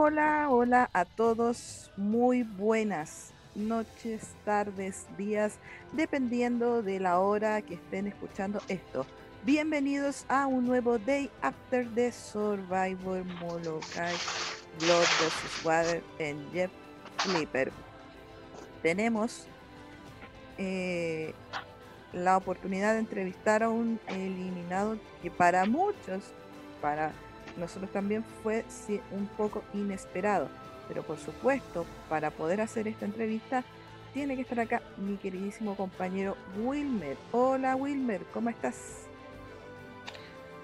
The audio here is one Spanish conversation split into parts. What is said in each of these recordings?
Hola, hola a todos. Muy buenas noches, tardes, días, dependiendo de la hora que estén escuchando esto. Bienvenidos a un nuevo Day After the Survivor Molokai Blood vs. Water en Jeff Flipper. Tenemos eh, la oportunidad de entrevistar a un eliminado que para muchos, para nosotros también fue un poco inesperado. Pero por supuesto, para poder hacer esta entrevista, tiene que estar acá mi queridísimo compañero Wilmer. Hola Wilmer, ¿cómo estás?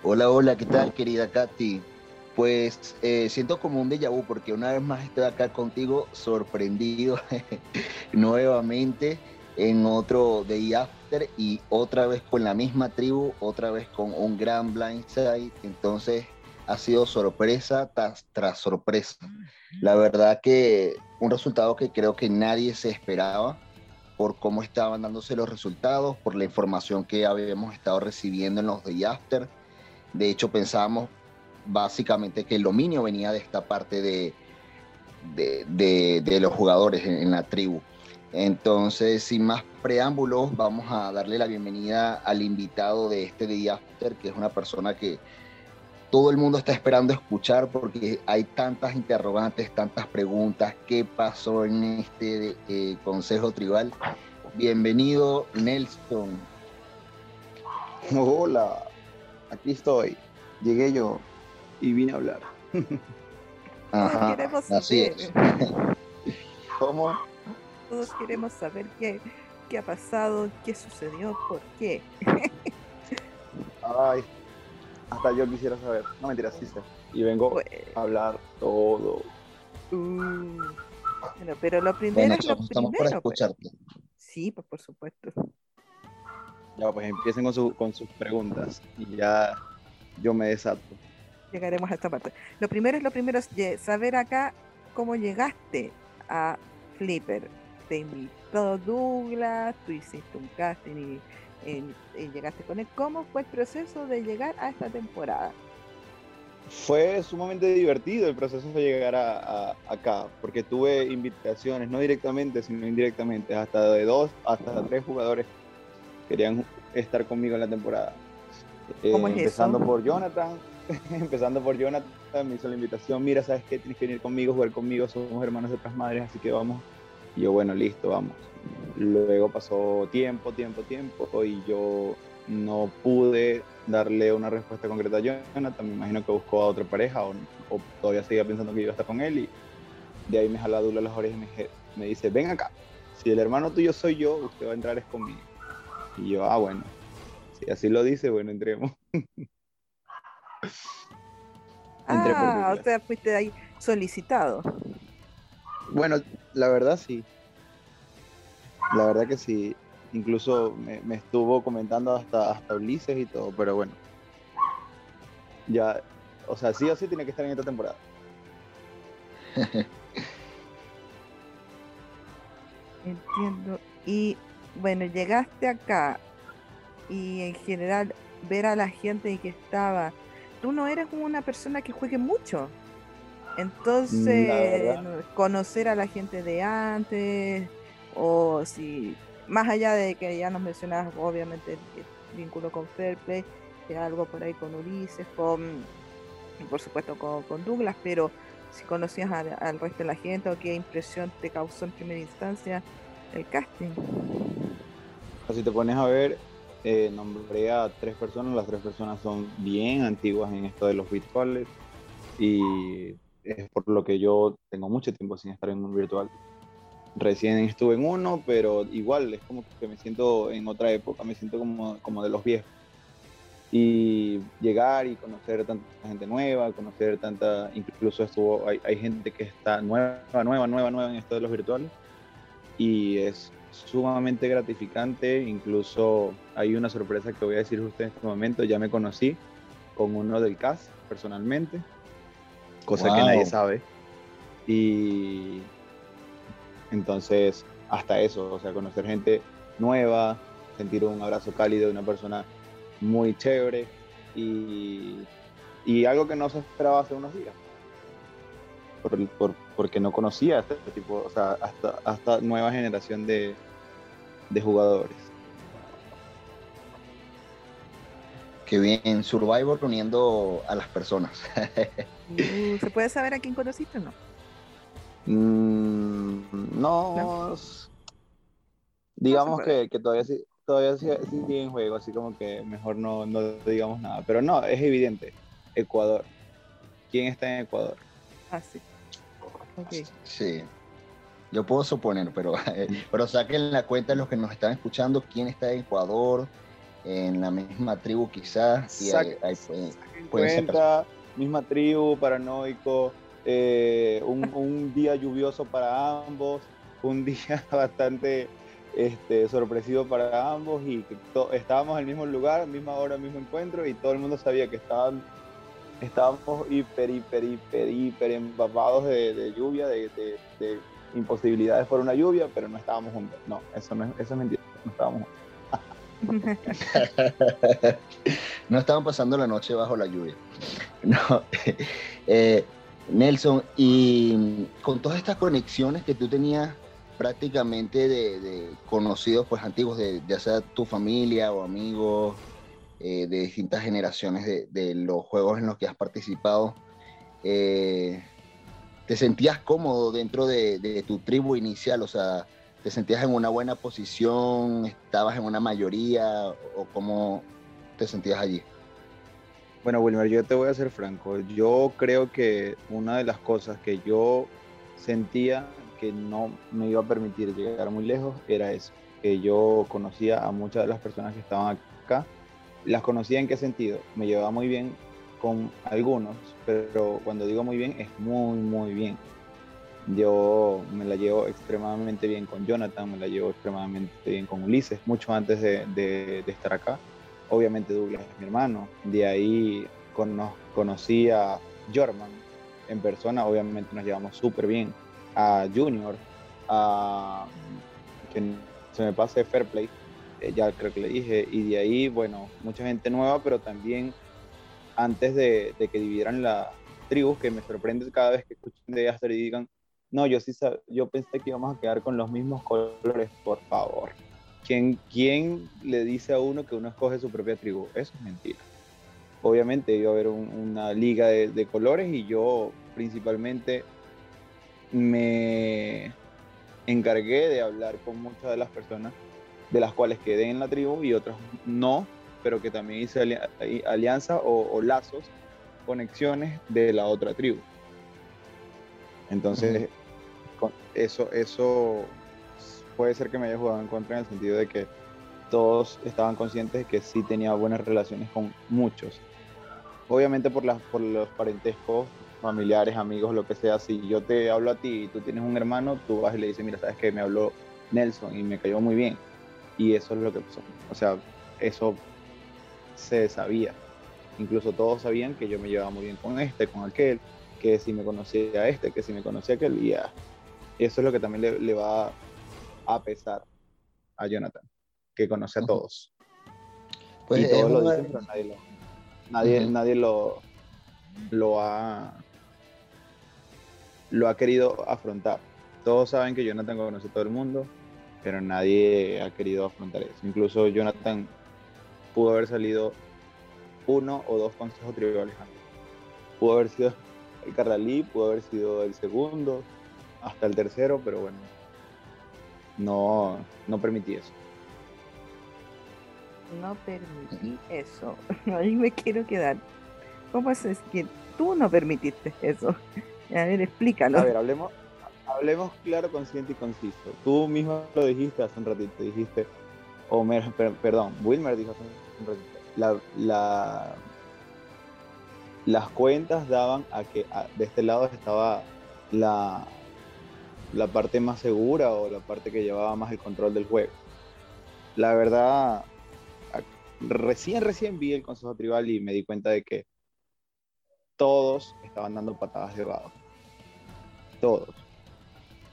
Hola, hola, ¿qué tal querida Katy? Pues eh, siento como un déjà vu porque una vez más estoy acá contigo sorprendido nuevamente en otro Day After y otra vez con la misma tribu, otra vez con un gran blindside. Entonces ha sido sorpresa tras, sorpresa. La verdad que un resultado que creo que nadie se esperaba por cómo estaban dándose los resultados, por la información que habíamos estado recibiendo en los Day After. De hecho, pensábamos básicamente que el dominio venía de esta parte de, de, los jugadores en, la tribu. Entonces, sin más preámbulos, vamos a darle la bienvenida al invitado de este Day After, que es una persona que todo el mundo está esperando escuchar porque hay tantas interrogantes, tantas preguntas. ¿Qué pasó en este eh, Consejo Tribal? Bienvenido, Nelson. Hola, aquí estoy. Llegué yo y vine a hablar. Ajá, así es. ¿Cómo? Todos queremos saber qué, qué ha pasado, qué sucedió, por qué. Ay, hasta yo quisiera saber. No mentira, sí sé. Y vengo pues a hablar todo. Uh, pero lo primero es lo estamos por pues. escucharte. Sí, pues por supuesto. Ya, pues empiecen con, su, con sus preguntas y ya yo me desato. Llegaremos a esta parte. Lo primero es lo primero es saber acá cómo llegaste a Flipper. Te invitó Douglas, tú hiciste un casting y llegaste con él. ¿Cómo fue el proceso de llegar a esta temporada? Fue sumamente divertido el proceso de llegar a, acá, porque tuve invitaciones, no directamente, sino indirectamente, hasta de dos, hasta tres jugadores querían estar conmigo en la temporada. ¿Cómo es empezando eso? por Jonathan, empezando por Jonathan, me hizo la invitación, mira, ¿sabes qué? Tienes que venir conmigo, jugar conmigo, somos hermanos de otras madres, así que vamos. Y yo, bueno, listo, vamos. Luego pasó tiempo, tiempo, tiempo y yo no pude darle una respuesta concreta a Jonathan. Me imagino que buscó a otra pareja o, todavía seguía pensando que iba a estar con él. Y de ahí me jala Dula las orejas y me, dice: Ven acá, si el hermano tuyo soy yo, usted va a entrar es conmigo. Y yo, ah, bueno, si así lo dice, bueno, entremos. ah, o sea, fuiste ahí solicitado. Bueno, la verdad sí. La verdad que sí, incluso me, estuvo comentando hasta, hasta Ulises y todo, pero bueno. Ya, o sea, sí o sí tiene que estar en esta temporada. Entiendo. Y bueno, llegaste acá y en general ver a la gente que estaba, tú no eres una persona que juegue mucho. Entonces, conocer a la gente de antes, o si más allá de que ya nos mencionabas obviamente el, vínculo con Fairplay, que algo por ahí con Ulises, con por supuesto con, Douglas, pero si conocías al, resto de la gente o qué impresión te causó en primera instancia el casting. Si te pones a ver, eh, nombré a tres personas, las tres personas son bien antiguas en esto de los bitcoins y es por lo que yo tengo mucho tiempo sin estar en un virtual Recién estuve en uno, pero igual es como que me siento en otra época, me siento como, como de los viejos. Y llegar y conocer tanta gente nueva, conocer tanta, incluso estuvo, hay, hay gente que está nueva, nueva, nueva, nueva en esto de los virtuales. Y es sumamente gratificante, incluso hay una sorpresa que voy a decir justo en este momento, ya me conocí con uno del CAS personalmente, cosa que nadie sabe. Y entonces, hasta eso, o sea, conocer gente nueva, sentir un abrazo cálido de una persona muy chévere y, algo que no se esperaba hace unos días. por, porque no conocía a este tipo, o sea, hasta, hasta nueva generación de, de jugadores. Qué bien, Survivor uniendo a las personas. Uh, ¿Se puede saber a quién conociste o no? Mm, no, digamos que, que, todavía, todavía sigue en juego, así como que mejor no, no digamos nada. Pero no, es evidente, Ecuador. ¿Quién está en Ecuador? Ah, sí. Sí. Yo puedo suponer, pero, pero saquen la cuenta los que nos están escuchando, quién está en Ecuador, en la misma tribu quizás. Y ahí, cuenta, misma tribu, paranoico, eh, un, día lluvioso para ambos, un día bastante este, sorpresivo para ambos y estábamos en el mismo lugar, misma hora, mismo encuentro y todo el mundo sabía que estaban estábamos hiper, hiper, hiper, hiper empapados de, lluvia, de, imposibilidades por una lluvia, pero no estábamos juntos. No, eso, no es, eso es mentira, no estábamos juntos. no estaban pasando la noche bajo la lluvia. No. Eh, Nelson, y con todas estas conexiones que tú tenías prácticamente de, conocidos pues antiguos, de, ya sea tu familia o amigos eh, de distintas generaciones de, los juegos en los que has participado, eh, ¿te sentías cómodo dentro de, tu tribu inicial? O sea, ¿te sentías en una buena posición? ¿Estabas en una mayoría? ¿O cómo te sentías allí? Bueno, Wilmer, yo te voy a ser franco. Yo creo que una de las cosas que yo sentía que no me iba a permitir llegar muy lejos era eso, que yo conocía a muchas de las personas que estaban acá. Las conocía en qué sentido? Me llevaba muy bien con algunos, pero cuando digo muy bien es muy, muy bien. Yo me la llevo extremadamente bien con Jonathan, me la llevo extremadamente bien con Ulises, mucho antes de, estar acá obviamente Douglas es mi hermano. De ahí conocí a Jorman en persona, obviamente nos llevamos súper bien. A Junior, a que se me pase Fair Play, eh, ya creo que le dije. Y de ahí, bueno, mucha gente nueva, pero también antes de, que dividieran la tribus, que me sorprende cada vez que escuchen de Aster y digan, no, yo sí yo pensé que íbamos a quedar con los mismos colores, por favor. ¿Quién, ¿Quién le dice a uno que uno escoge su propia tribu? Eso es mentira. Obviamente iba a haber una liga de, colores y yo principalmente me encargué de hablar con muchas de las personas de las cuales quedé en la tribu y otras no, pero que también hice alianza o, lazos, conexiones de la otra tribu. Entonces, eso, eso puede ser que me haya jugado en contra en el sentido de que todos estaban conscientes de que sí tenía buenas relaciones con muchos. Obviamente por, las, por los parentescos, familiares, amigos, lo que sea, si yo te hablo a ti y tú tienes un hermano, tú vas y le dices, mira, sabes que me habló Nelson y me cayó muy bien. Y eso es lo que pasó. O sea, eso se sabía. Incluso todos sabían que yo me llevaba muy bien con este, con aquel, que si me conocía a este, que si me conocía a aquel, y ya. Eso es lo que también le, le va a pesar a Jonathan, que conoce a todos. Pues y todos lo dicen, pero nadie lo, nadie, nadie lo, lo ha lo ha querido afrontar. Todos saben que Jonathan conoce a todo el mundo, pero nadie ha querido afrontar eso. Incluso Jonathan pudo haber salido uno o dos consejos tribales antes. Pudo haber sido el Carralí, pudo haber sido el segundo, hasta el tercero, pero bueno, no, no permití eso. No permití eso. Ahí me quiero quedar. ¿Cómo es que tú no permitiste eso? A ver, explícalo. A ver, hablemos, hablemos claro, consciente y conciso. Tú mismo lo dijiste hace un ratito, dijiste, o perdón, Wilmer dijo hace un ratito, la, la, las cuentas daban a que de este lado estaba la, la parte más segura o la parte que llevaba más el control del juego. La verdad, recién, recién vi el Consejo Tribal y me di cuenta de que todos estaban dando patadas de vago. Todos.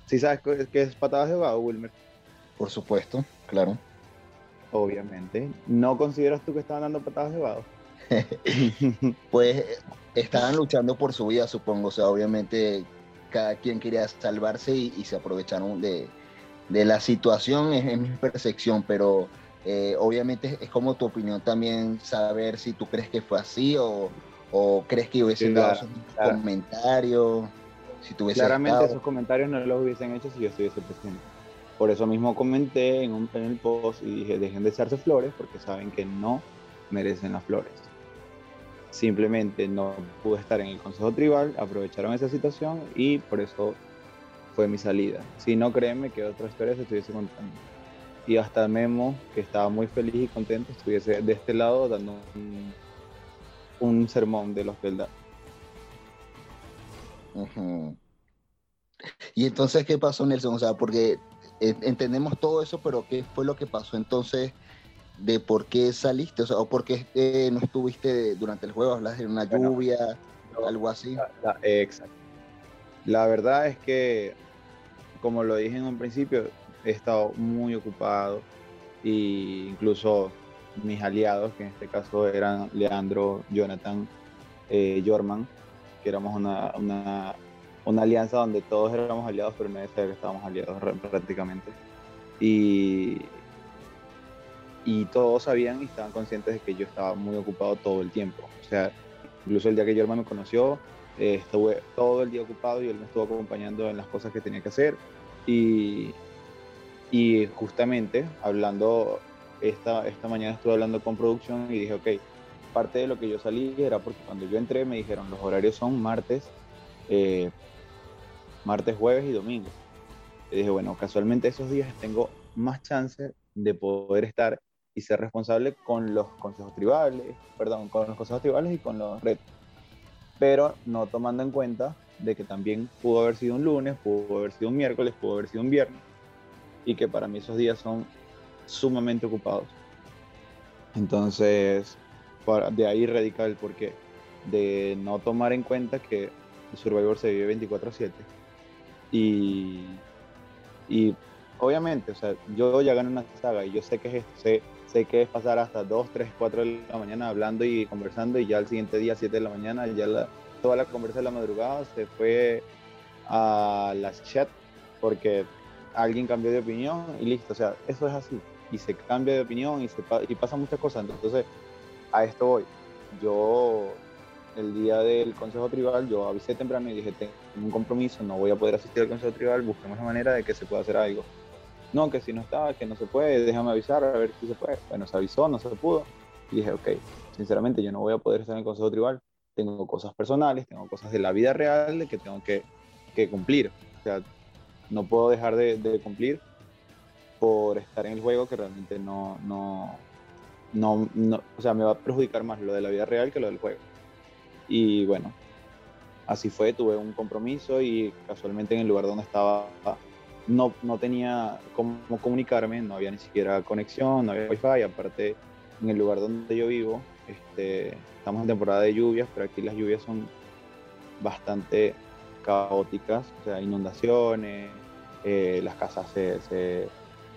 ¿Sí sabes qué es patadas de vago, Wilmer? Por supuesto, claro. Obviamente. ¿No consideras tú que estaban dando patadas de vago? pues estaban luchando por su vida, supongo. O sea, obviamente cada quien quería salvarse y, se aprovecharon de, la situación, es, mi percepción, pero eh, obviamente es como tu opinión también saber si tú crees que fue así o, crees que hubiesen dado esos comentarios. Si Claramente esos comentarios no los hubiesen hecho si yo estuviese presente. Por eso mismo comenté en, un, en el post y dije, dejen de echarse flores porque saben que no merecen las flores. Simplemente no pude estar en el Consejo Tribal, aprovecharon esa situación y por eso fue mi salida. Si no, créeme que otra historia se estuviese contando. Y hasta Memo, que estaba muy feliz y contento, estuviese de este lado dando un, sermón de los verdad. Y entonces, ¿qué pasó, Nelson? O sea, porque entendemos todo eso, pero ¿qué fue lo que pasó entonces de por qué saliste? O sea, o por qué eh, no estuviste durante el juego, hablas de una lluvia, algo así. exacto. La verdad es que, como lo dije en un principio, he estado muy ocupado e incluso mis aliados, que en este caso eran Leandro, Jonathan, eh, Jorman, que éramos una, una, una, alianza donde todos éramos aliados, pero nadie sabía que estábamos aliados prácticamente. Y, y todos sabían y estaban conscientes de que yo estaba muy ocupado todo el tiempo. O sea, incluso el día que Jorman me conoció, eh, estuve todo el día ocupado y él me estuvo acompañando en las cosas que tenía que hacer. Y, y justamente hablando, esta, esta mañana estuve hablando con producción y dije, ok, parte de lo que yo salí era porque cuando yo entré me dijeron los horarios son martes, eh, martes, jueves y domingo. Y dije, bueno, casualmente esos días tengo más chance de poder estar y ser responsable con los consejos tribales, perdón, con los consejos tribales y con los retos. Pero no tomando en cuenta de que también pudo haber sido un lunes, pudo haber sido un miércoles, pudo haber sido un viernes, y que para mí esos días son sumamente ocupados. Entonces, de ahí radica el porqué, de no tomar en cuenta que el Survivor se vive 24/7 y, y obviamente, o sea, yo ya gané una saga y yo sé que es esto, sé sé que es pasar hasta 2, 3, 4 de la mañana hablando y conversando y ya el siguiente día, 7 de la mañana, ya la, toda la conversa de la madrugada se fue a las chat porque alguien cambió de opinión y listo, o sea, eso es así. Y se cambia de opinión y, se, y pasa muchas cosas, entonces a esto voy. Yo el día del Consejo Tribal, yo avisé temprano y dije, tengo un compromiso, no voy a poder asistir al Consejo Tribal, busquemos la manera de que se pueda hacer algo no, que si no está, que no se puede, déjame avisar a ver si se puede. Bueno, se avisó, no se pudo. Y dije, ok, sinceramente yo no voy a poder estar en el Consejo Tribal. Tengo cosas personales, tengo cosas de la vida real que tengo que, que cumplir. O sea, no puedo dejar de, de, cumplir por estar en el juego que realmente no, no, no, no, o sea, me va a perjudicar más lo de la vida real que lo del juego. Y bueno, así fue, tuve un compromiso y casualmente en el lugar donde estaba no, no tenía cómo comunicarme, no había ni siquiera conexión, no había wifi, aparte en el lugar donde yo vivo, este, estamos en temporada de lluvias, pero aquí las lluvias son bastante caóticas, o sea, inundaciones, eh, las casas se, se,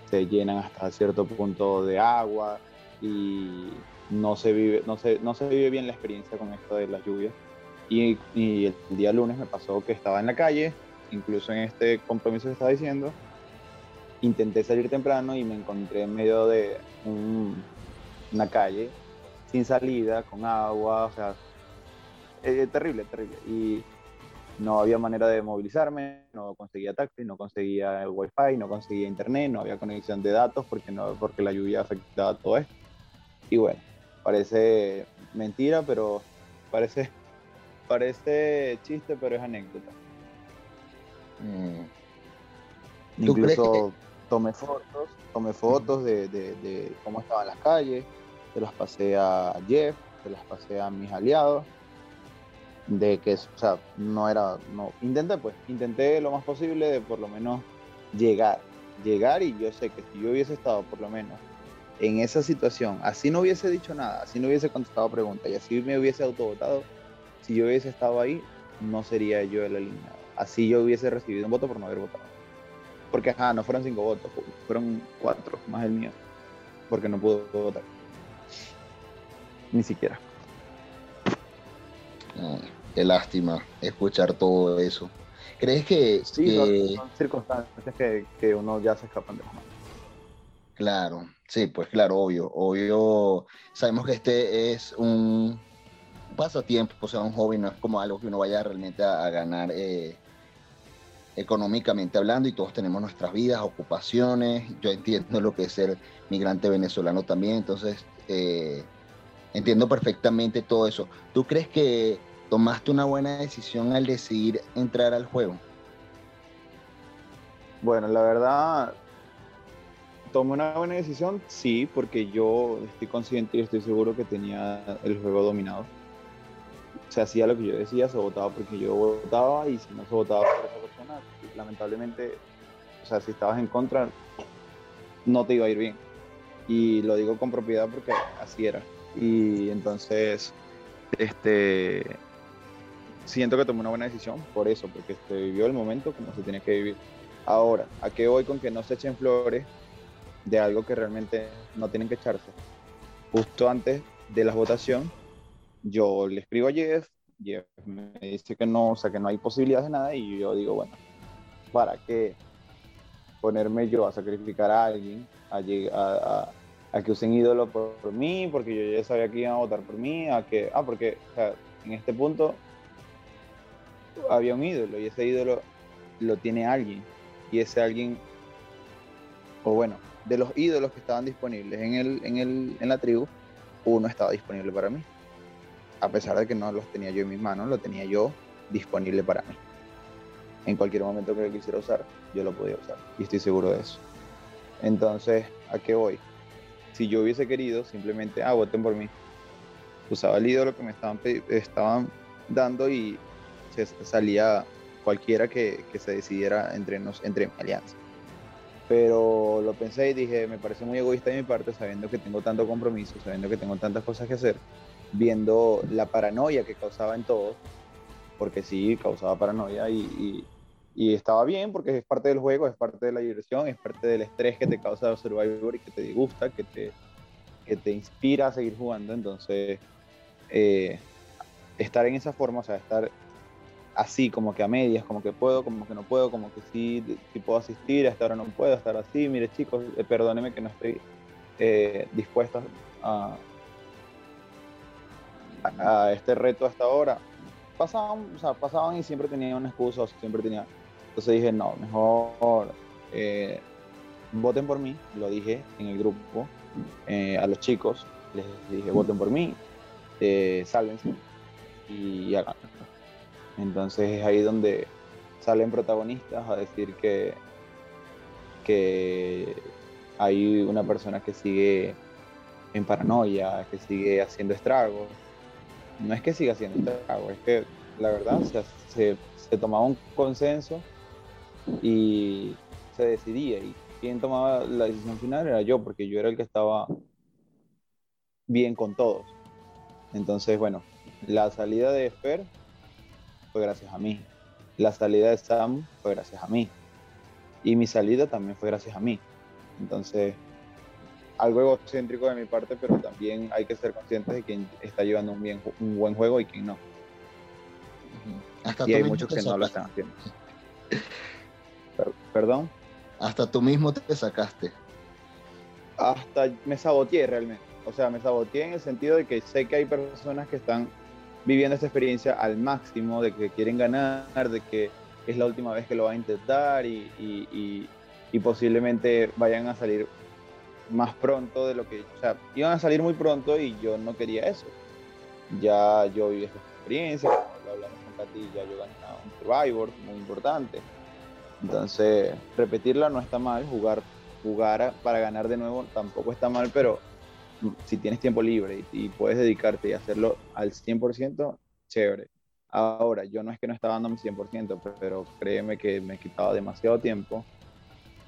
se, llenan hasta cierto punto de agua y no se vive, no se, no se vive bien la experiencia con esto de las lluvias. Y, y el día lunes me pasó que estaba en la calle, incluso en este compromiso que estaba diciendo, intenté salir temprano y me encontré en medio de una calle sin salida, con agua, o sea, eh, terrible, terrible. Y no había manera de movilizarme, no conseguía taxi, no conseguía el wifi, no conseguía internet, no había conexión de datos porque, no, porque la lluvia afectaba todo esto. Y bueno, parece mentira, pero parece, parece chiste, pero es anécdota. Mm. Incluso tomé fotos, tomé fotos de, cómo estaban las calles, se las pasé a Jeff, se las pasé a mis aliados, de que, o sea, no era, no, intenté pues, intenté lo más posible de por lo menos llegar, llegar y yo sé que si yo hubiese estado por lo menos en esa situación, así no hubiese dicho nada, así no hubiese contestado preguntas y así me hubiese autovotado, si yo hubiese estado ahí, no sería yo el alineado así yo hubiese recibido un voto por no haber votado. Porque, ajá, no fueron cinco votos, fueron cuatro, más el mío, porque no pudo votar. Ni siquiera. qué lástima escuchar todo eso. ¿Crees que... Sí, Son, circunstancias que, que, uno ya se escapan de las manos. Claro, sí, pues claro, obvio, obvio. Sabemos que este es un pasatiempo, o sea, un hobby, no es como algo que uno vaya realmente a, ganar eh, económicamente hablando y todos tenemos nuestras vidas, ocupaciones. Yo entiendo lo que es ser migrante venezolano también, entonces eh, entiendo perfectamente todo eso. ¿Tú crees que tomaste una buena decisión al decidir entrar al juego? Bueno, la verdad, tomé una buena decisión, sí, porque yo estoy consciente y estoy seguro que tenía el juego dominado. Se hacía lo que yo decía, se votaba porque yo votaba y si no se votaba por esa persona, lamentablemente, o sea, si estabas en contra, no te iba a ir bien. Y lo digo con propiedad porque así era. Y entonces, este, siento que tomé una buena decisión por eso, porque vivió el momento como se tiene que vivir. Ahora, ¿a qué voy con que no se echen flores de algo que realmente no tienen que echarse? Justo antes de la votación, yo le escribo a Jeff, Jeff me dice que no, o sea, que no hay posibilidades de nada, y yo digo, bueno, ¿para qué ponerme yo a sacrificar a alguien, a, a, a que usen ídolo por, mí, porque yo ya sabía que iban a votar por mí, a que, ah, porque en este punto había un ídolo y ese ídolo lo tiene alguien. Y ese alguien, o bueno, de los ídolos que estaban disponibles en, el, en, el, en la tribu, uno estaba disponible para mí. A pesar de que no los tenía yo en mis manos, lo tenía yo disponible para mí. En cualquier momento que lo quisiera usar, yo lo podía usar. Y estoy seguro de eso. Entonces, ¿a qué voy? Si yo hubiese querido, simplemente, ah, voten por mí. Usaba el ídolo que me estaban, estaban dando y salía cualquiera que, se decidiera entre, entre alianza. Pero lo pensé y dije, me parece muy egoísta de mi parte, sabiendo que tengo tanto compromiso, sabiendo que tengo tantas cosas que hacer, viendo la paranoia que causaba en todos, porque sí, causaba paranoia y, estaba bien porque es parte del juego, es parte de la diversión, es parte del estrés que te causa Survivor y que te disgusta, que te, que te inspira a seguir jugando. Entonces, eh, estar en esa forma, o sea, estar así, como que a medias, como que puedo, como que no puedo, como que sí, sí puedo asistir, hasta ahora no puedo, estar así, mire chicos, eh, perdóneme que no estoy eh, dispuesto a, a, este reto hasta ahora. Pasaban, o sea, pasaban y siempre tenía una excusa, siempre tenía... Entonces dije, no, mejor eh, voten por mí, lo dije en el grupo, a los chicos, les dije, voten por mí, sálvense y hagan entonces es ahí donde salen protagonistas a decir que, que hay una persona que sigue en paranoia, que sigue haciendo estragos. No es que siga haciendo estragos, es que la verdad se, se, tomaba un consenso y se decidía. Y quien tomaba la decisión final era yo, porque yo era el que estaba bien con todos. Entonces, bueno, la salida de Fer fue gracias a mí. La salida de Sam fue gracias a mí. Y mi salida también fue gracias a mí. Entonces, algo egocéntrico de mi parte, pero también hay que ser conscientes de quién está llevando un, bien, un buen juego y quién no. y hay muchos que no lo están haciendo. ¿Perdón? Hasta tú mismo te sacaste. Hasta me saboteé realmente. O sea, me saboteé en el sentido de que sé que hay personas que están viviendo esta experiencia al máximo, de que quieren ganar, de que es la última vez que lo va a intentar y, y, y, posiblemente vayan a salir más pronto de lo que, o sea, iban a salir muy pronto y yo no quería eso. Ya yo viví esta experiencia, lo hablamos con Katy, ya yo gané un Survivor muy importante. Entonces, repetirla no está mal, jugar, jugar para ganar de nuevo tampoco está mal, pero si tienes tiempo libre y, puedes dedicarte y hacerlo al 100%, chévere. Ahora, yo no es que no estaba dando mi 100%, pero créeme que me quitaba demasiado tiempo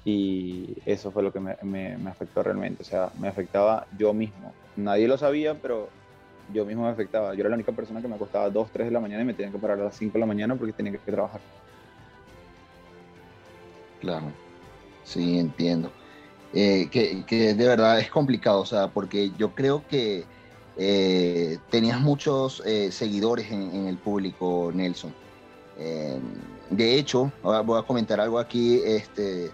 y eso fue lo que me, afectó realmente. O sea, me afectaba yo mismo. Nadie lo sabía, pero yo mismo me afectaba. Yo era la única persona que me acostaba 2, 3 de la mañana y me tenía que parar a las 5 de la mañana porque tenía que trabajar. Claro, sí, entiendo. Eh, que, de verdad es complicado, o sea, porque yo creo que eh, tenías muchos eh, seguidores en, el público, Nelson. de hecho, voy a comentar algo aquí este,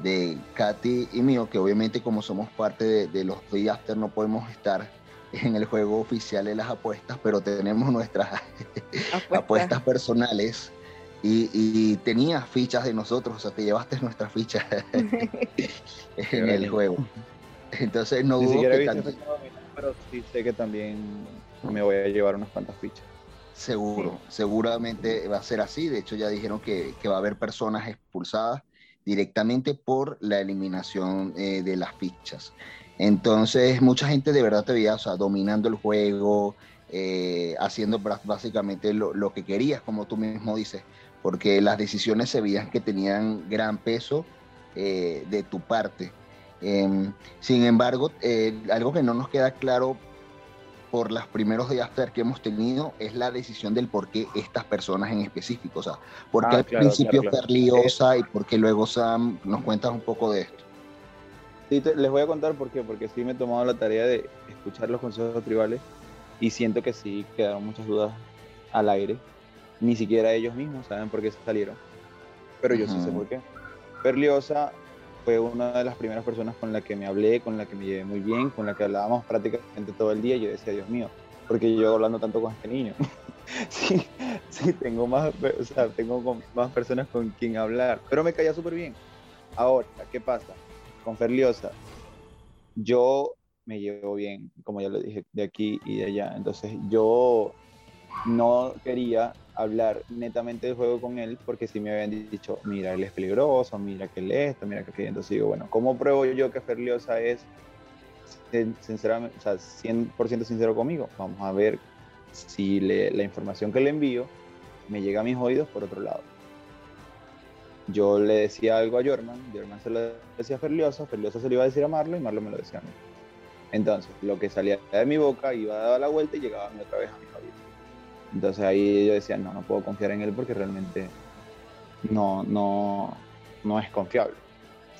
de Katy y mío, que obviamente como somos parte de, los Free After no podemos estar en el juego oficial de las apuestas, pero tenemos nuestras apuestas personales y, tenías fichas de nosotros, o sea, te llevaste nuestras fichas en el juego. Entonces no dudo que también... pero sí sé que también me voy a llevar unas cuantas fichas. Seguro, seguramente va a ser así. De hecho, ya dijeron que, va a haber personas expulsadas directamente por la eliminación eh, de las fichas. Entonces, mucha gente de verdad te veía, o sea, dominando el juego, eh, haciendo básicamente lo, lo, que querías, como tú mismo dices, porque las decisiones se veían que tenían gran peso eh, de tu parte. Em, sin embargo, algo que no nos queda claro por los primeros días que hemos tenido es la decisión del por qué estas personas en específico. O sea, por qué ah, al principio Ferliosa y por qué luego Sam. ¿Nos cuentas un poco de esto? Sí, les voy a contar por qué. Porque sí me he tomado la tarea de escuchar los consejos tribales y siento que sí quedaron muchas dudas al aire. Ni siquiera ellos mismos saben por qué salieron. Pero yo sí sé por qué. Perliosa fue una de las primeras personas con la que me hablé, con la que me llevé muy bien, con la que hablábamos prácticamente todo el día. Yo decía, Dios mío, porque yo hablando tanto con este niño. sí, sí, tengo más, o sea, tengo más personas con quien hablar, pero me caía súper bien. Ahora, ¿qué pasa? Con Ferliosa, yo me llevo bien, como ya lo dije, de aquí y de allá. Entonces, yo no quería hablar netamente del juego con él porque si me habían dicho, mira, él es peligroso, mira que él es esto, mira que aquello. Entonces digo, bueno, ¿cómo pruebo yo que Ferliosa es sinceramente, o sea, 100% sincero conmigo? Vamos a ver si la información que le envío me llega a mis oídos por otro lado. Yo le decía algo a Jorman, Jorman se lo decía a Ferliosa, Ferliosa se lo iba a decir a Marlo y Marlo me lo decía a mí. Entonces, lo que salía de mi boca iba a dar la vuelta y llegaba otra vez a mi oídos. Entonces ahí yo decía, no, no puedo confiar en él porque realmente no, no, no es confiable.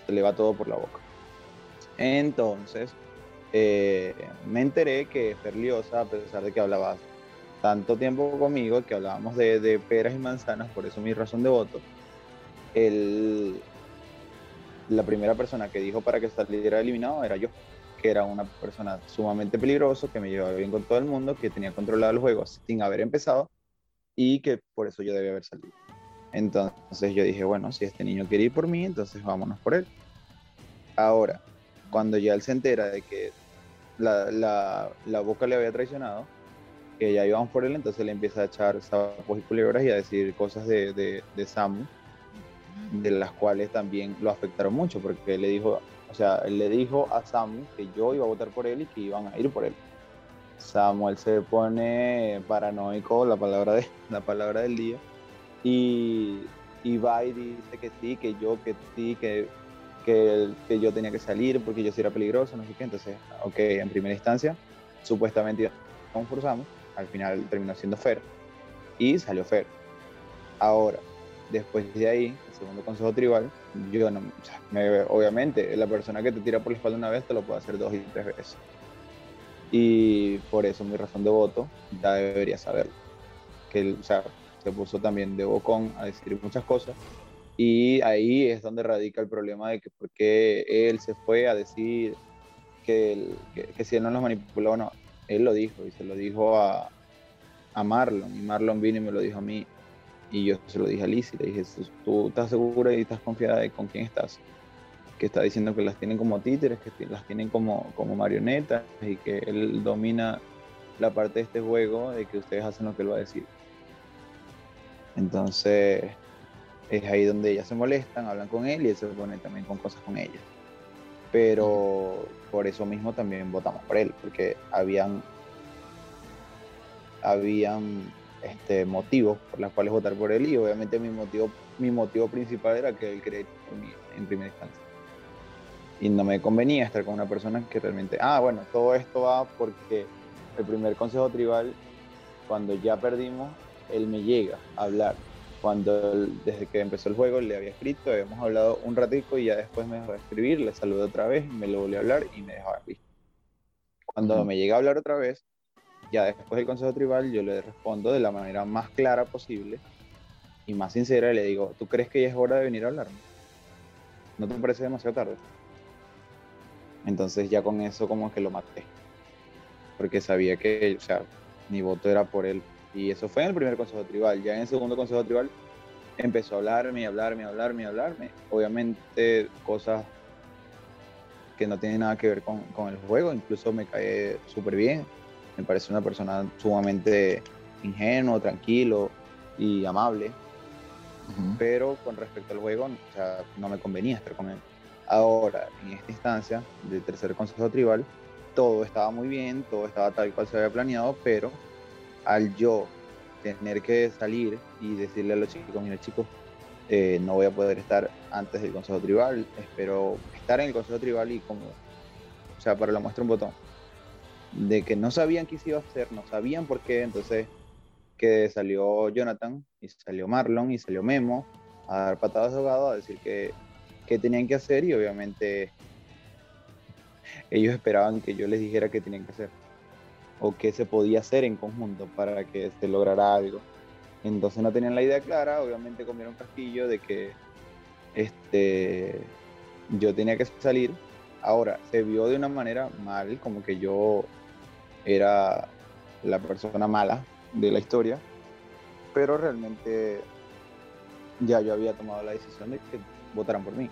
Se le va todo por la boca. Entonces, eh, me enteré que Ferliosa, a pesar de que hablaba tanto tiempo conmigo, que hablábamos de, peras y manzanas, por eso mi razón de voto, él, la primera persona que dijo para que saliera eliminado era yo que era una persona sumamente peligroso, que me llevaba bien con todo el mundo, que tenía controlado el juego sin haber empezado y que por eso yo debía haber salido. Entonces yo dije, bueno, si este niño quiere ir por mí, entonces vámonos por él. Ahora, cuando ya él se entera de que la, la, la boca le había traicionado, que ya íbamos por él, entonces le empieza a echar sapos y culebras y a decir cosas de, de, de Samu, de las cuales también lo afectaron mucho, porque le dijo, o sea, él le dijo a Samuel que yo iba a votar por él y que iban a ir por él. Samuel se pone paranoico, la palabra, de, la palabra del día, y, y va y dice que sí, que yo, que sí, que, que, que yo tenía que salir porque yo sí era peligroso, no sé qué. Entonces, ok, en primera instancia, supuestamente Samuel, al final terminó siendo Fer, y salió Fer. Ahora, después de ahí, el segundo consejo tribal, yo no, obviamente, la persona que te tira por la espalda una vez te lo puede hacer dos y tres veces. Y por eso mi razón de voto ya debería saberlo. Que o sea, se puso también de bocón a decir muchas cosas. Y ahí es donde radica el problema de que por qué él se fue a decir que, que, si él no los manipuló, no. Él lo dijo y se lo dijo a, a Marlon. Y Marlon vino y me lo dijo a mí. Y yo se lo dije a Liz y le dije, ¿tú estás segura y estás confiada de con quién estás? Que está diciendo que las tienen como títeres, que las tienen como, como marionetas y que él domina la parte de este juego de que ustedes hacen lo que él va a decir. Entonces es ahí donde ellas se molestan, hablan con él y él se pone también con cosas con ellas. Pero por eso mismo también votamos por él, porque habían habían este, motivos por los cuales votar por él y obviamente mi motivo, mi motivo principal era que él por mí en primera instancia. Y no me convenía estar con una persona que realmente, ah, bueno, todo esto va porque el primer consejo tribal, cuando ya perdimos, él me llega a hablar. Cuando desde que empezó el juego le había escrito, habíamos hablado un ratico y ya después me dejó de escribir, le saludé otra vez, me lo volvió a hablar y me dejó de Cuando me llega a hablar otra vez, ya después del Consejo Tribal yo le respondo de la manera más clara posible y más sincera, le digo, ¿tú crees que ya es hora de venir a hablarme? ¿No te parece demasiado tarde? Entonces ya con eso como que lo maté. Porque sabía que, o sea, mi voto era por él. Y eso fue en el primer consejo tribal. Ya en el segundo consejo tribal empezó a hablarme y hablarme y hablarme y hablarme. Obviamente cosas que no tienen nada que ver con, con el juego. Incluso me cae súper bien. Me parece una persona sumamente ingenuo, tranquilo y amable. Pero con respecto al juego, o sea, no me convenía estar con él. Ahora, en esta instancia del tercer consejo tribal, todo estaba muy bien, todo estaba tal cual se había planeado, pero al yo tener que salir y decirle a los chicos, mira chicos, eh, no voy a poder estar antes del consejo tribal, espero estar en el consejo tribal y como, o sea, para la muestra un botón, de que no sabían qué se iba a hacer, no sabían por qué, entonces que salió Jonathan y salió Marlon y salió Memo a dar patadas de ahogado, a decir que, que tenían que hacer y obviamente ellos esperaban que yo les dijera qué tenían que hacer o qué se podía hacer en conjunto para que se lograra algo. Entonces no tenían la idea clara, obviamente comieron casquillo de que este, yo tenía que salir. Ahora, se vio de una manera mal, como que yo era la persona mala de la historia, pero realmente ya yo había tomado la decisión de que votaran por mí.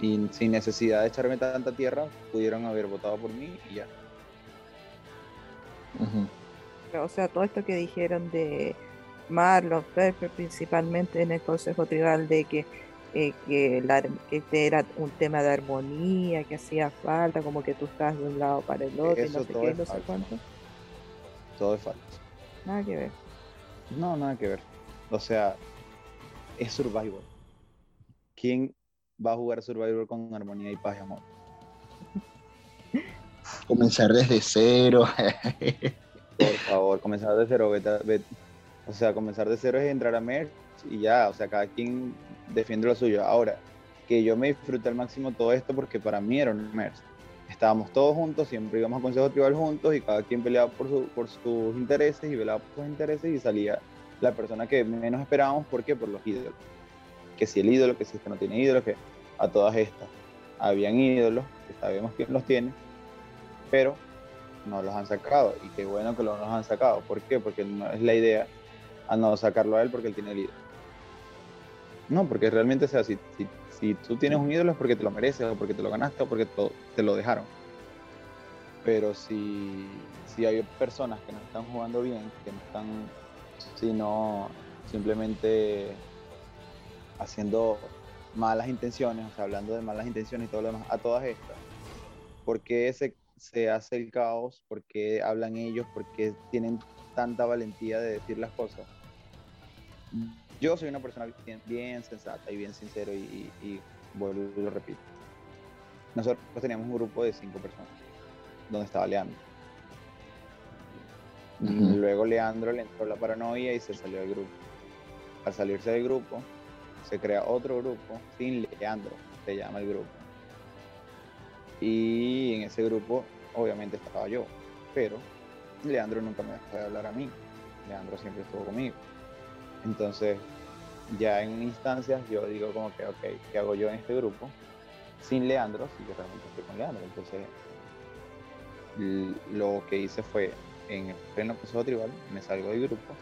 Y sin necesidad de echarme tanta tierra, pudieron haber votado por mí y ya. O sea, todo esto que dijeron de Marlon Pepper, principalmente en el Consejo Tribal, de que, eh, que, este era un tema de armonía, que hacía falta, como que tú estás de un lado para el otro, y no sé qué, no sé cuánto. Todo es falso. Nada que ver. No, nada que ver. O sea, es Survivor. ¿Quién va a jugar Survivor con armonía y paz y amor? Comenzar desde cero. Por favor, comenzar de cero. O sea, comenzar de cero es entrar a Merch y ya, o sea, cada quien defiende lo suyo. Ahora, que yo me disfruté al máximo todo esto porque para mí era un Merch. Estábamos todos juntos, siempre íbamos a Consejo Tribal juntos y cada quien peleaba por, su, por sus intereses y velaba por sus intereses y salía la persona que menos esperábamos. ¿Por qué? Por los ídolos. Que si el ídolo, que si este no tiene ídolos, que a todas estas habían ídolos, que sabemos quién los tiene, pero no los han sacado. Y qué bueno que los han sacado. ¿Por qué? Porque no es la idea a no sacarlo a él porque él tiene el ídolo. No, porque realmente sea, si, si, tú tienes un ídolo es porque te lo mereces, o porque te lo ganaste, o porque te, lo dejaron. Pero si, si hay personas que no están jugando bien, que no están, sino simplemente haciendo malas intenciones, o sea, hablando de malas intenciones y todo lo demás, a todas estas, ¿por qué se se hace el caos, porque hablan ellos, porque tienen tanta valentía de decir las cosas. Yo soy una persona bien, sensata y bien sincero y, vuelvo y lo repito. Nosotros teníamos un grupo de cinco personas, donde estaba Leandro. Luego Leandro le entró la paranoia y se salió del grupo. Al salirse del grupo, se crea otro grupo sin Leandro, se llama el grupo y en ese grupo, obviamente, estaba yo. Pero Leandro nunca me dejó de hablar a mí. Leandro siempre estuvo conmigo. Entonces, ya en instancias, yo digo como que, ok, ¿qué hago yo en este grupo? Sin Leandro, si yo realmente estoy con Leandro. Entonces, lo que hice fue, en el pleno proceso tribal, me salgo del grupo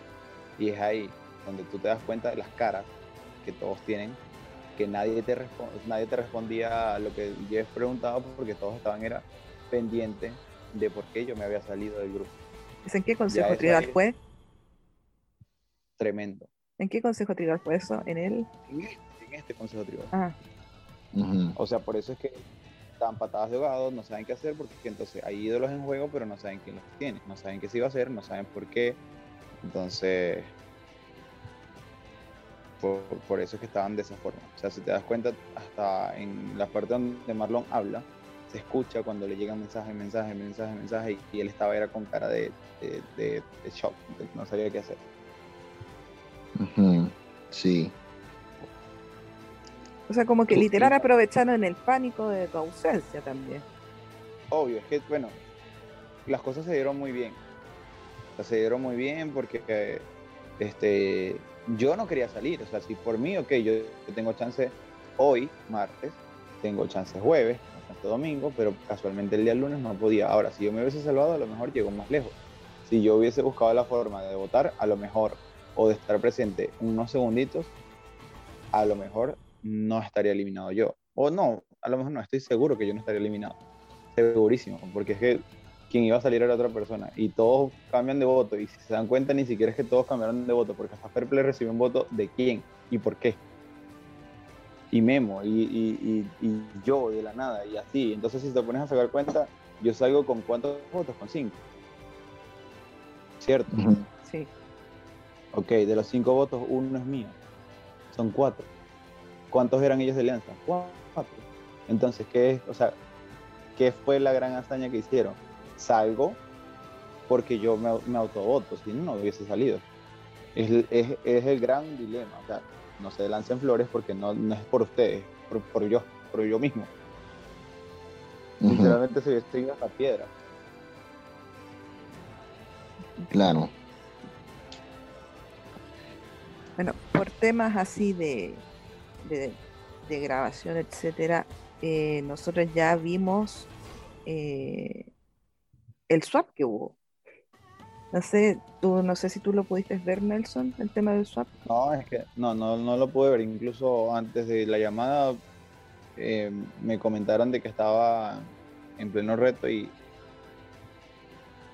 y es ahí donde tú te das cuenta de las caras que todos tienen que nadie te, nadie te respondía a lo que Jeff preguntaba porque todos estaban era pendientes de por qué yo me había salido del grupo. ¿En qué consejo tribal fue? Tremendo. ¿En qué consejo tribal fue eso? ¿En él? En, este consejo tribal. Ah. O sea, por eso es que están patadas de ahogado, no saben qué hacer, porque entonces hay ídolos en juego, pero no saben quién los tiene, no saben qué se iba a hacer, no saben por qué. Entonces, por, eso es que estaban de esa forma. O sea, si te das cuenta, hasta en la parte donde Marlon habla, se escucha cuando le llegan mensajes, mensajes, mensajes, mensajes, y, él estaba era con cara de, de, shock, no sabía qué hacer. Sí. O sea, como que literal aprovecharon el pánico de tu ausencia también. Obvio, es que, bueno, las cosas se dieron muy bien. se dieron muy bien porque este, yo no quería salir. O sea, si por mí, ok, yo, tengo chance hoy, martes, tengo chance jueves, chance domingo, pero casualmente el día lunes no podía. Ahora, si yo me hubiese salvado, a lo mejor llego más lejos. Si yo hubiese buscado la forma de votar, a lo mejor, o de estar presente unos segunditos, a lo mejor no estaría eliminado yo. O no, a lo mejor no, estoy seguro que yo no estaría eliminado. Segurísimo, porque es que quien iba a salir era otra persona. Y todos cambian de voto. Y si se dan cuenta, ni siquiera es que todos cambiaron de voto, porque hasta Fairplay recibió un voto de quién y por qué. Y Memo, y, yo de la nada, y así. Entonces, si te pones a sacar cuenta, yo salgo con cuántos votos? Con cinco. ¿Cierto? Sí. Ok, de los cinco votos, uno es mío. Son cuatro. ¿Cuántos eran ellos de Alianza? Cuatro. Entonces, ¿qué es? O sea, ¿qué fue la gran hazaña que hicieron? salgo porque yo me, me autovoto, si no, no hubiese salido. Es, es, es, el gran dilema, o sea, no se lancen flores porque no, no es por ustedes, por, por, yo, por yo mismo. Sinceramente se estoy hasta piedra. Claro. Bueno, por temas así de, de, de grabación, etcétera, eh, nosotros ya vimos eh, el swap que hubo. No sé, tú, no sé si tú lo pudiste ver, Nelson, el tema del swap. No, es que no, no, no lo pude ver. Incluso antes de la llamada eh, me comentaron de que estaba en pleno reto y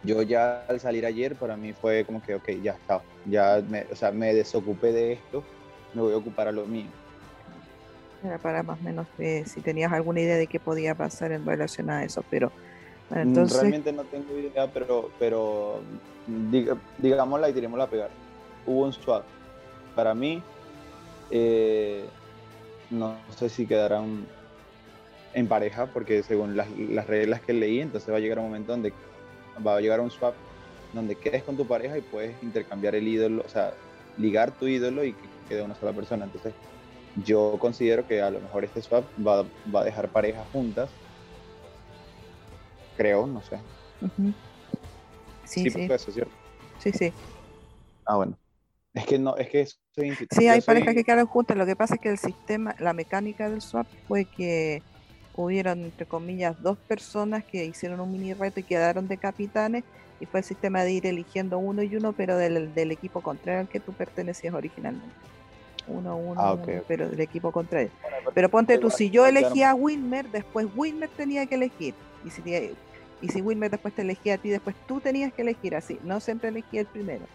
yo ya al salir ayer para mí fue como que, ok, ya está, ya me, o sea, me desocupé de esto, me voy a ocupar a lo mío. Era para más o menos si tenías alguna idea de qué podía pasar en relación a eso, pero entonces... Realmente no tengo idea, pero, pero digámosla y tirémosla a pegar. Hubo un swap. Para mí, eh, no sé si quedarán en pareja, porque según las, las, reglas que leí, entonces va a llegar un momento donde va a llegar un swap donde quedes con tu pareja y puedes intercambiar el ídolo, o sea, ligar tu ídolo y que quede una sola persona. Entonces, yo considero que a lo mejor este swap va, va a dejar parejas juntas creo, no sé. Sí, sí. Eso, ¿cierto? Sí, sí. Ah, bueno. Es que no, es que soy Sí, hay parejas que quedaron juntas. Lo que pasa es que el sistema, la mecánica del swap fue que hubieron, entre comillas, dos personas que hicieron un mini reto y quedaron de capitanes. Y fue el sistema de ir eligiendo uno y uno, pero del, del equipo contrario al que tú pertenecías originalmente. Uno, uno, ah, uno pero del equipo contrario. pero ponte tú, si yo elegía a Wilmer, después Wilmer tenía que elegir. Y si, y si Wilmer después te elegía a ti, después tú tenías que elegir así. No siempre elegía el primero.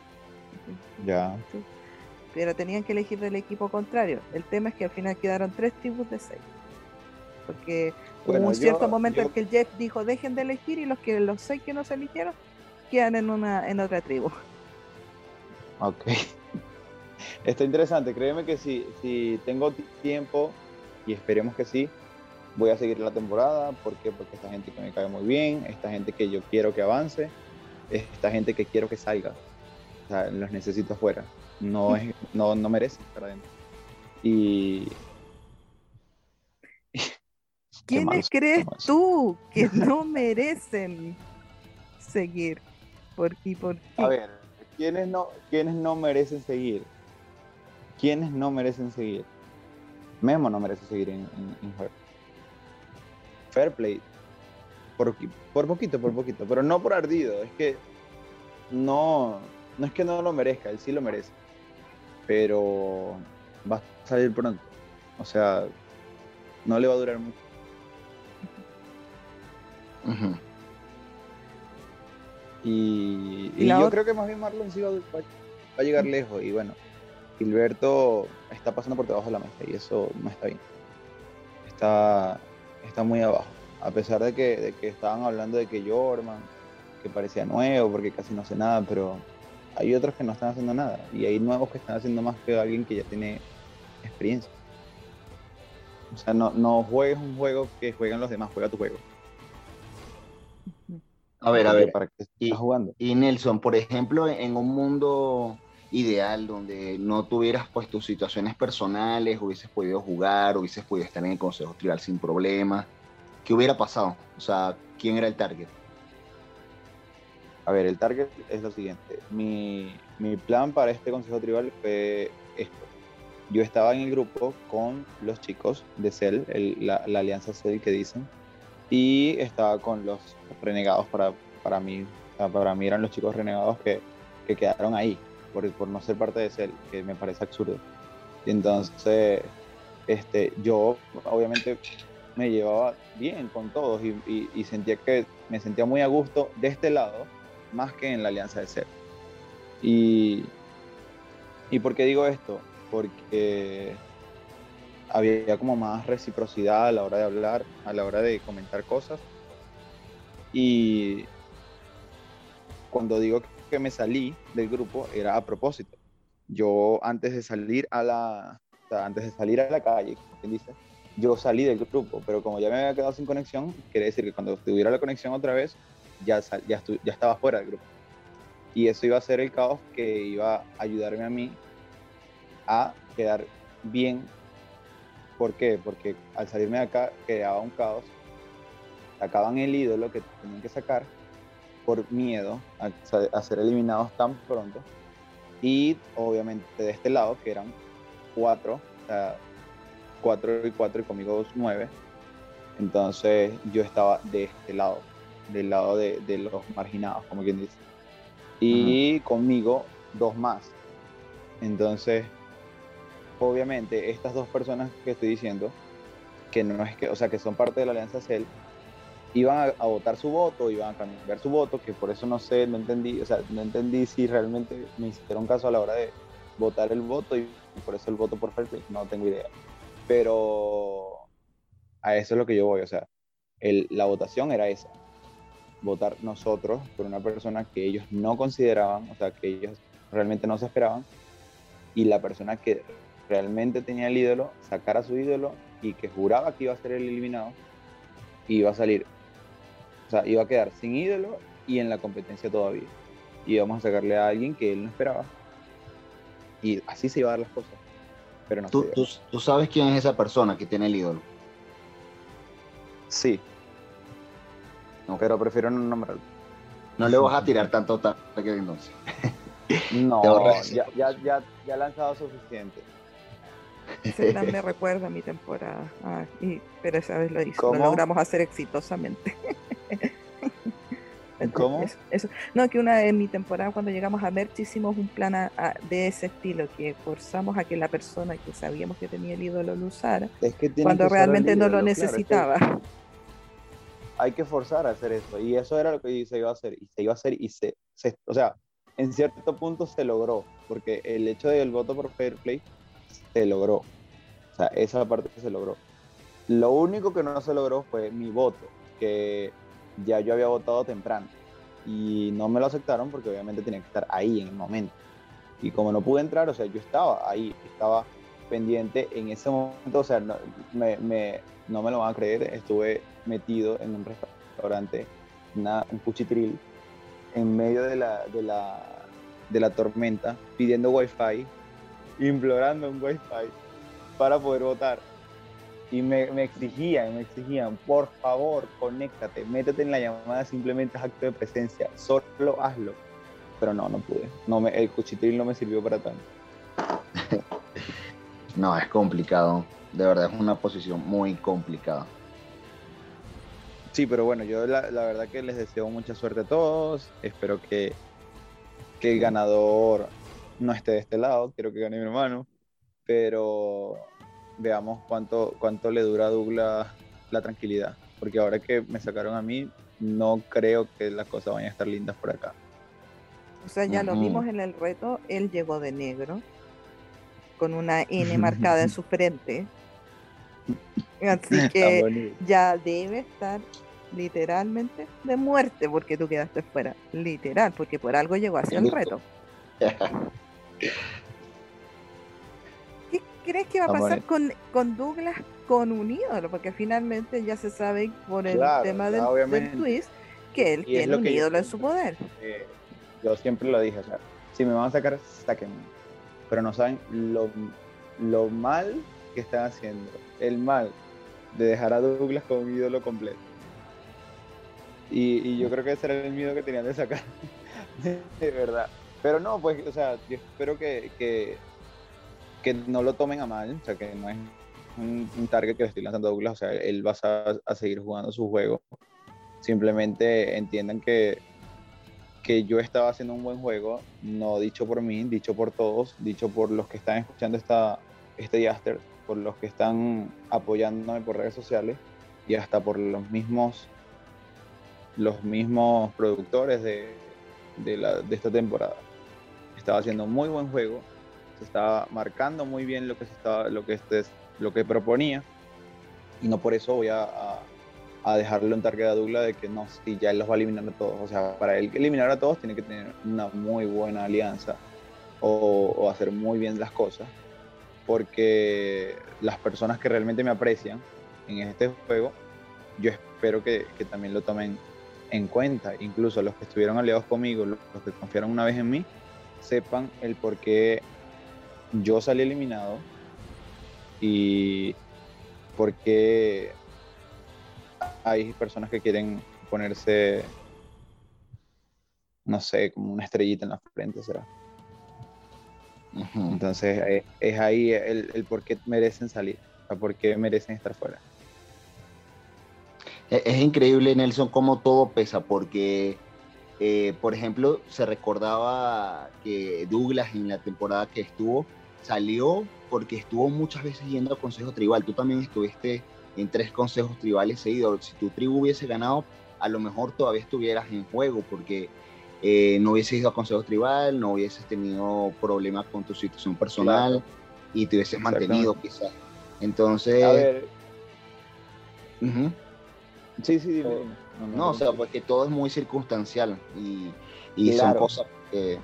Ya. Pero tenían que elegir del equipo contrario. El tema es que al final quedaron tres tribus de seis. Porque hubo un cierto momento en que el Jeff dijo dejen de elegir y los que los seis que no se eligieron quedan en una en otra tribu. Ok. Está interesante. Créeme que si, si tengo tiempo, y esperemos que sí, voy a seguir la temporada. ¿Por qué? Porque esta gente que me cae muy bien, esta gente que yo quiero que avance, esta gente que quiero que salga. O sea, los necesito afuera. No, es, no, no merecen estar adentro. Y. ¿Quiénes crees tú que no merecen seguir? ¿Por qué? ¿Por A ver, ¿quiénes no, ¿quiénes no merecen seguir? ¿Quiénes no merecen seguir? Memo no merece seguir en, en, fair play. Por, por poquito, por poquito, pero no por ardido, es que no, no es que no lo merezca, él sí lo merece, pero va a salir pronto, o sea, no le va a durar mucho. Y, yo creo que más bien Marlon sí va, a llegar lejos. Y bueno, Gilberto está pasando por debajo de la mesa y eso no está bien. Está, está muy abajo. A pesar de que, de que estaban hablando de que Jorman, que parecía nuevo porque casi no hace nada, pero hay otros que no están haciendo nada. Y hay nuevos que están haciendo más que alguien que ya tiene experiencia. O sea, no, no juegues un juego que juegan los demás, juega tu juego. A ver, a ver. ¿Para qué y, jugando? Y Nelson, por ejemplo, en un mundo ideal donde no tuvieras pues tus situaciones personales, hubieses podido jugar, hubieses podido estar en el consejo tribal sin problemas, ¿qué hubiera pasado? O sea, ¿quién era el target? a ver, el target es lo siguiente. Mi, mi plan para este consejo tribal fue esto. Yo estaba en el grupo con los chicos de CEL, la, la, alianza CEL que dicen, y estaba con los renegados para, para mí. para mí eran los chicos renegados que, que quedaron ahí por, por, no ser parte de CEL, que me parece absurdo. Y entonces, este, yo obviamente me llevaba bien con todos y, y, sentía que me sentía muy a gusto de este lado más que en la alianza de CEL. Y, ¿Y por qué digo esto? Porque había como más reciprocidad a la hora de hablar, a la hora de comentar cosas. Y cuando digo que me salí del grupo era a propósito. Yo antes de salir a la, antes de salir a la calle, ¿quién dice? Yo salí del grupo, pero como ya me había quedado sin conexión, quiere decir que cuando tuviera la conexión otra vez, ya, ya, ya estaba fuera del grupo. Y eso iba a ser el caos que iba a ayudarme a mí a quedar bien. ¿Por qué? Porque al salirme de acá quedaba un caos. Sacaban el ídolo que tenían que sacar por miedo a, ser eliminados tan pronto. Y obviamente de este lado, que eran cuatro, o sea, cuatro y cuatro y conmigo nueve. Entonces yo estaba de este lado, del lado de, de los marginados, como quien dice y conmigo dos más. Entonces, obviamente, estas dos personas que estoy diciendo, que no es que, o sea, que son parte de la Alianza CEL, iban a, votar su voto, iban a cambiar su voto, que por eso no sé, no entendí, o sea, no entendí si realmente me hicieron caso a la hora de votar el voto y por eso el voto por fair no tengo idea. Pero a eso es lo que yo voy, o sea, la votación era esa votar nosotros por una persona que ellos no consideraban, o sea, que ellos realmente no se esperaban, y la persona que realmente tenía el ídolo, sacar a su ídolo y que juraba que iba a ser el eliminado, iba a salir, o sea, iba a quedar sin ídolo y en la competencia todavía. Y íbamos a sacarle a alguien que él no esperaba. Y así se iba a dar las cosas. Pero no ¿Tú, tú, tú sabes quién es esa persona que tiene el ídolo? Sí, pero prefiero no nombrarlo. No le vas a tirar tanto ataque entonces. No, ya, ya, ya, ya ha lanzado suficiente. Ese plan me recuerda a mi temporada. Ah, pero esa vez lo hizo. Lo logramos hacer exitosamente. ¿Cómo? Eso, No, que una de mi temporada cuando llegamos a Merch hicimos un plan de ese estilo, que forzamos a que la persona que sabíamos que tenía el ídolo lo usara, cuando realmente no lo necesitaba hay que forzar a hacer eso. Y eso era lo que se iba a hacer. Y se iba a hacer y se, o sea, en cierto punto se logró, porque el hecho del voto por fair play se logró. O sea, esa parte se logró. Lo único que no se logró fue mi voto, que ya yo había votado temprano. Y no me lo aceptaron porque obviamente tenía que estar ahí en el momento. Y como no pude entrar, o sea, yo estaba ahí, estaba pendiente en ese momento, o sea, no me, no me lo van a creer, estuve metido en un restaurante, un cuchitril, en medio de la, de la, de la tormenta, pidiendo wifi, implorando un wifi para poder votar. Y me, me, exigían, me exigían, por favor, conéctate, métete en la llamada, simplemente es acto de presencia, solo hazlo. Pero no, no pude. No me, el cuchitril no me sirvió para tanto. no, es complicado. De verdad es una posición muy complicada. Sí, pero bueno, yo la, verdad que les deseo mucha suerte a todos. Espero que, que el ganador no esté de este lado. Quiero que gane mi hermano. Pero veamos cuánto, cuánto le dura a Douglas la tranquilidad. Porque ahora que me sacaron a mí, no creo que las cosas vayan a estar lindas por acá. O sea, ya lo vimos en el reto, él llegó de negro, con una N marcada en su frente. Así que ya debe estar literalmente de muerte porque tú quedaste fuera. Literal, porque por algo llegó hacia el reto. ¿Qué crees que va a pasar con, con Douglas con un ídolo? Porque finalmente ya se sabe por el tema del, twist que él tiene un ídolo en su poder. Eh, yo siempre lo dije, o sea, si me van a sacar, sáquenme. Pero no saben lo, lo mal que están haciendo. El mal de dejar a Douglas con un ídolo completo. Y, yo creo que ese era el miedo que tenían de sacar, de verdad. Pero no, pues, o sea, yo espero que, que, que no lo tomen a mal, o sea, que no es un, target que le estoy lanzando a Douglas, o sea, él va a, a seguir jugando su juego. Simplemente entiendan que, que yo estaba haciendo un buen juego, no dicho por mí, dicho por todos, dicho por los que están escuchando esta, este Yaster, por los que están apoyándome por redes sociales y hasta por los mismos los mismos productores de, de, la, de esta temporada. Estaba haciendo muy buen juego, se estaba marcando muy bien lo que, se estaba, lo que, este, lo que proponía y no por eso voy a, a, dejarle un target a Douglas de que no, si ya él los va a eliminar a todos. O sea, para él eliminar a todos tiene que tener una muy buena alianza o, o hacer muy bien las cosas porque las personas que realmente me aprecian en este juego, yo espero que, que también lo tomen en cuenta, incluso los que estuvieron aliados conmigo, los que confiaron una vez en mí, sepan el por qué yo salí eliminado y por qué hay personas que quieren ponerse, no sé, como una estrellita en la frente, será. Entonces es, ahí el, el, por qué merecen salir, o por qué merecen estar fuera. Es, increíble, Nelson, cómo todo pesa, porque, eh, por ejemplo, se recordaba que Douglas en la temporada que estuvo salió porque estuvo muchas veces yendo a Consejo Tribal. Tú también estuviste en tres consejos tribales seguidos. Si tu tribu hubiese ganado, a lo mejor todavía estuvieras en juego, porque eh, no hubieses ido a Consejo Tribal, no hubieses tenido problemas con tu situación personal y te hubieses mantenido quizás. Entonces... A ver. Sí, sí, No, o sea, porque todo es muy circunstancial y, y son cosas que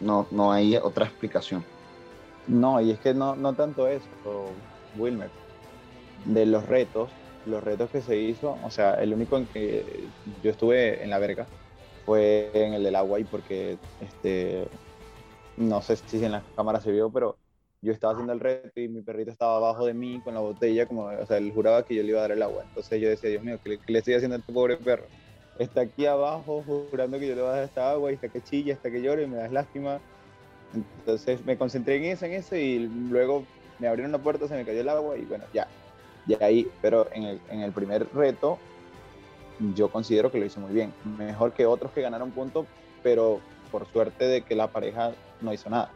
no, no hay otra explicación. No, y es que no, no tanto eso, Wilmer. De los retos, los retos que se hizo, o sea, el único en que yo estuve en la verga fue en el del agua y porque, este, no sé si en la cámara se vio, pero yo estaba haciendo el reto y mi perrito estaba abajo de mí con la botella, como, o sea, él juraba que yo le iba a dar el agua. Entonces yo decía, Dios mío, ¿qué, le estoy haciendo a este pobre perro? Está aquí abajo jurando que yo le voy a dar esta agua y está que chilla, hasta que llore, me das lástima. Entonces me concentré en eso, en eso y luego me abrieron la puerta, se me cayó el agua y bueno, ya. Y ahí, pero en el, en el primer reto yo considero que lo hizo muy bien. Mejor que otros que ganaron puntos, pero por suerte de que la pareja no hizo nada.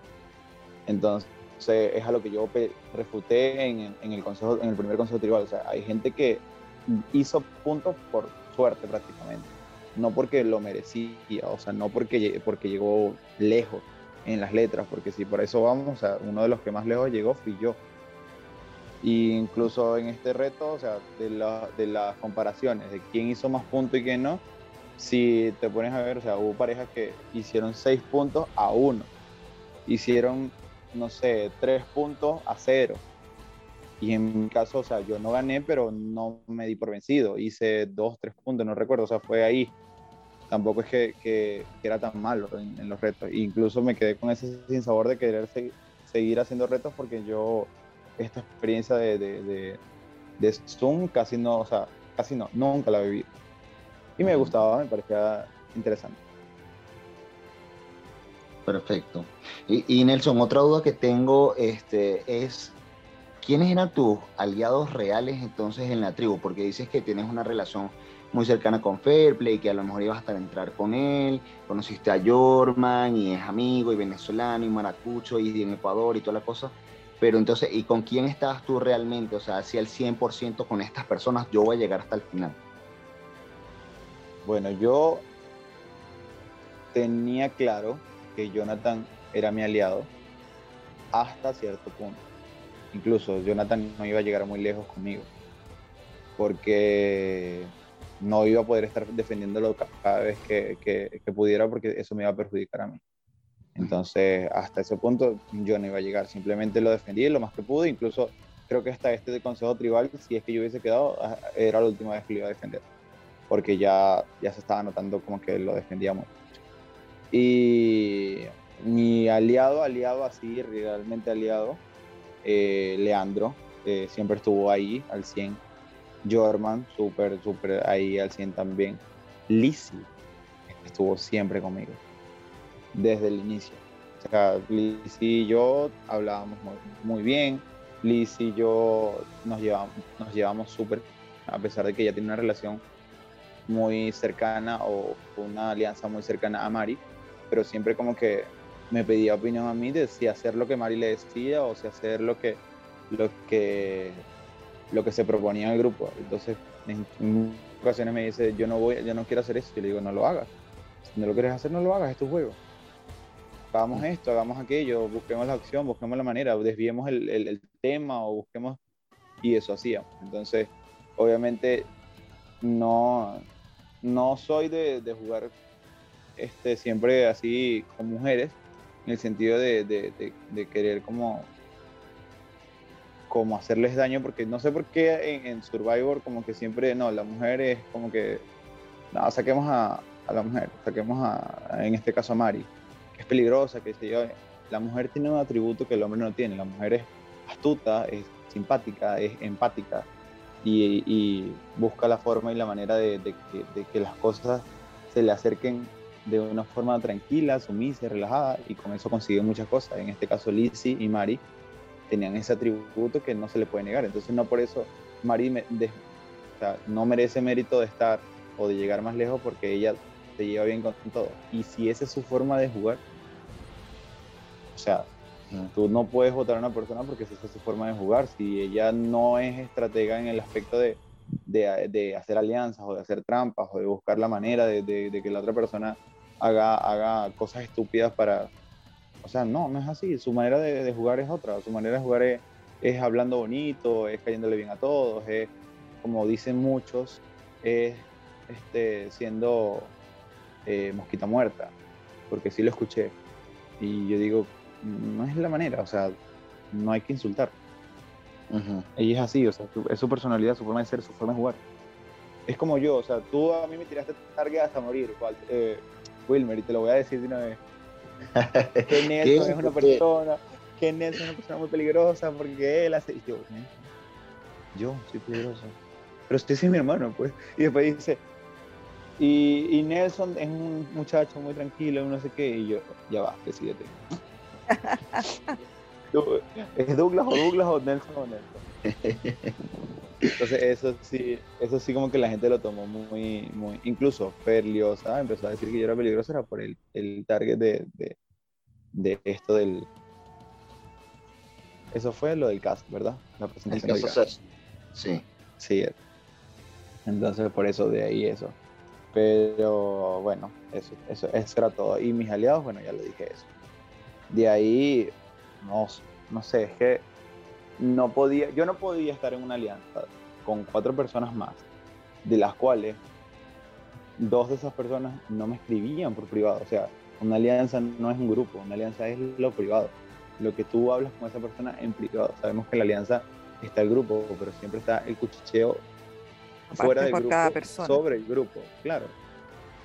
Entonces, es a lo que yo refuté en, el consejo, en el primer consejo tribal. O sea, hay gente que hizo puntos por suerte prácticamente, no porque lo merecía, o sea, no porque, porque llegó lejos en las letras, porque si por eso vamos, o sea, uno de los que más lejos llegó fui yo. Y incluso en este reto, o sea, de, de las comparaciones de quién hizo más puntos y quién no, si te pones a ver, o sea, hubo parejas que hicieron seis puntos a uno, hicieron no sé, tres puntos a cero. Y en mi caso, o sea, yo no gané, pero no me di por vencido. Hice dos, tres puntos, no recuerdo, o sea, fue ahí. Tampoco es que, que, era tan malo en, los retos. incluso me quedé con ese sinsabor de querer seguir haciendo retos porque yo, esta experiencia de, de, de, Zoom casi no, o sea, casi no, nunca la viví. Y me gustaba, me parecía interesante. Perfecto. Y, Nelson, otra duda que tengo este, es, ¿quiénes eran tus aliados reales entonces en la tribu? Porque dices que tienes una relación muy cercana con Fairplay, que a lo mejor ibas a estar entrar con él, conociste a Jorman y es amigo y venezolano y maracucho y en Ecuador y toda la cosa. Pero entonces, ¿y con quién estabas tú realmente? O sea, si al 100% con estas personas yo voy a llegar hasta el final. Bueno, yo tenía claro que Jonathan era mi aliado hasta cierto punto. Incluso Jonathan no iba a llegar muy lejos conmigo, porque no iba a poder estar defendiéndolo cada vez que, pudiera, porque eso me iba a perjudicar a mí. Entonces, hasta ese punto yo no iba a llegar, simplemente lo defendí lo más que pude, incluso creo que hasta este de consejo tribal, si es que yo hubiese quedado, era la última vez que lo iba a defender, porque ya, ya se estaba notando como que lo defendíamos. Y mi aliado, aliado así, realmente aliado, eh, Leandro, siempre estuvo ahí al 100. Jorman, súper, súper ahí al 100 también. Lizzie estuvo siempre conmigo, desde el inicio. O sea, Lizzie y yo hablábamos muy, bien, Lizzie y yo nos llevamos, nos llevamos súper, a pesar de que ella tiene una relación muy cercana o una alianza muy cercana a Mari, pero siempre como que me pedía opinión a mí de si hacer lo que Mari le decía o si hacer lo que, lo que, lo que se proponía en el grupo. Entonces, en, ocasiones me dice, yo no voy, yo no quiero hacer eso. Yo le digo, no lo hagas. Si no lo quieres hacer, no lo hagas, es tu juego. Hagamos esto, hagamos aquello, busquemos la opción, busquemos la manera, desviemos el, el, tema o busquemos... Y eso hacíamos. Entonces, obviamente, no, no soy de, de, jugar este, siempre así con mujeres, en el sentido de, querer como como hacerles daño, porque no sé por qué en, Survivor como que siempre, no, la mujer es como que, no, saquemos a, la mujer, saquemos a, en este caso a Mari, que es peligrosa, que se yo, la mujer tiene un atributo que el hombre no tiene, la mujer es astuta, es simpática, es empática y, busca la forma y la manera de, que, las cosas se le acerquen de una forma tranquila, sumisa, relajada y con eso consigue muchas cosas. En este caso Lizzie y Mari tenían ese atributo que no se le puede negar. Entonces no por eso Mari no merece mérito de estar o de llegar más lejos porque ella se lleva bien con todo. Y si esa es su forma de jugar, o sea, tú no puedes votar a una persona porque esa es su forma de jugar. Si ella no es estratega en el aspecto de, de, hacer alianzas o de hacer trampas o de buscar la manera de, de que la otra persona haga, haga cosas estúpidas para, o sea, no, no es así. Su manera de, jugar es otra. Su manera de jugar es, hablando bonito, es cayéndole bien a todos, es, como dicen muchos, es este, siendo eh, mosquita muerta. Porque sí lo escuché. Y yo digo, no es la manera, o sea, no hay que insultar. Ella es así, o sea, es su personalidad, su forma de ser, su forma de jugar. Es como yo, o sea, tú a mí me tiraste target hasta morir, eh, Wilmer, y te lo voy a decir de una vez que Nelson es una persona, que Nelson es una persona muy peligrosa porque él hace. yo, yo soy peligroso. Pero usted es mi hermano, pues. Y después dice, y, y, Nelson es un muchacho muy tranquilo, no sé qué, y yo, ya va, decídete. ¿Es Douglas o Douglas o Nelson o Nelson? Entonces eso sí, eso sí como que la gente lo tomó muy, muy, incluso Ferliosa empezó a decir que yo era peligroso, era por el, el target de, de, de, esto del... Eso fue lo del cast, ¿verdad? La presentación del cast. Sí. Sí. Entonces por eso de ahí eso. Pero bueno, eso, eso, eso era todo. Y mis aliados, bueno, ya le dije eso. De ahí, no, no sé, es que no podía, yo no podía estar en una alianza con cuatro personas más, de las cuales dos de esas personas no me escribían por privado. O sea, una alianza no es un grupo, una alianza es lo privado. Lo que tú hablas con esa persona en privado. Sabemos que en la alianza está el grupo, pero siempre está el cuchicheo fuera del grupo sobre el grupo, claro.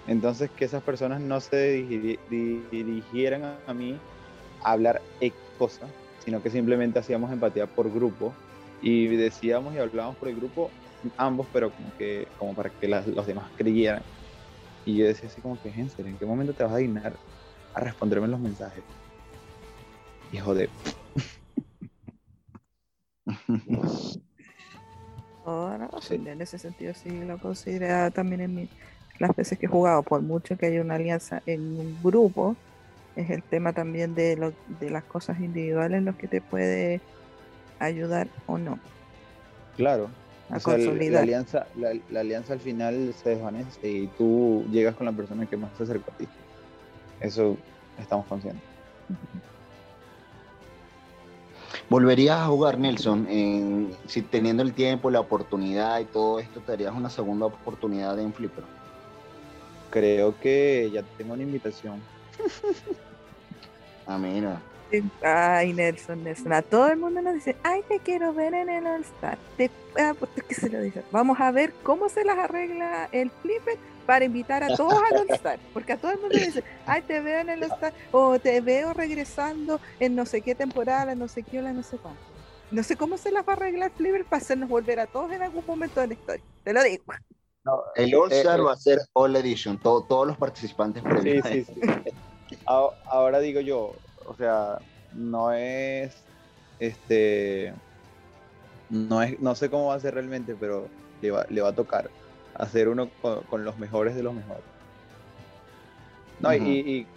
Entonces que esas personas no se dirigieran a mí a hablar X cosas, sino que simplemente hacíamos empatía por grupo y decíamos y hablábamos por el grupo ambos, pero como que como para que los demás creyeran. Y yo decía así como que, Hensel, ¿en qué momento te vas a dignar a responderme los mensajes? Hijo de... Ahora, en ese sentido sí lo considera también en las veces que he jugado, por mucho que haya una alianza en un grupo, es el tema también de, lo, de las cosas individuales en los que te puede ayudar o no. Claro. la, alianza, la, alianza al final se desvanece y tú llegas con la persona que más se acerca a ti. Eso estamos conscientes. ¿Volverías a jugar, Nelson? si teniendo el tiempo, la oportunidad y todo esto, ¿te darías una segunda oportunidad en Flipper? Creo que ya tengo una invitación. Ah, mira. Ay, Nelson, Nelson. A todo el mundo nos dice, ay, te quiero ver en el All Star. Te, ah, ¿qué se lo dice? Vamos a ver cómo se las arregla el Flipper para invitar a todos al All Star. Porque a todo el mundo le dice, ay, te veo en el All Star. O te veo regresando en no sé qué temporada, no sé qué, no sé cuánto. No sé cómo se las va a arreglar Flipper para hacernos volver a todos en algún momento de la historia. Te lo digo. el All Star va a ser All Edition, todos los participantes. Sí, sí, sí. Ahora digo yo, o sea, no es, este, no es, no sé cómo va a ser realmente, pero le va, le va a tocar hacer uno con, los mejores de los mejores. No, y,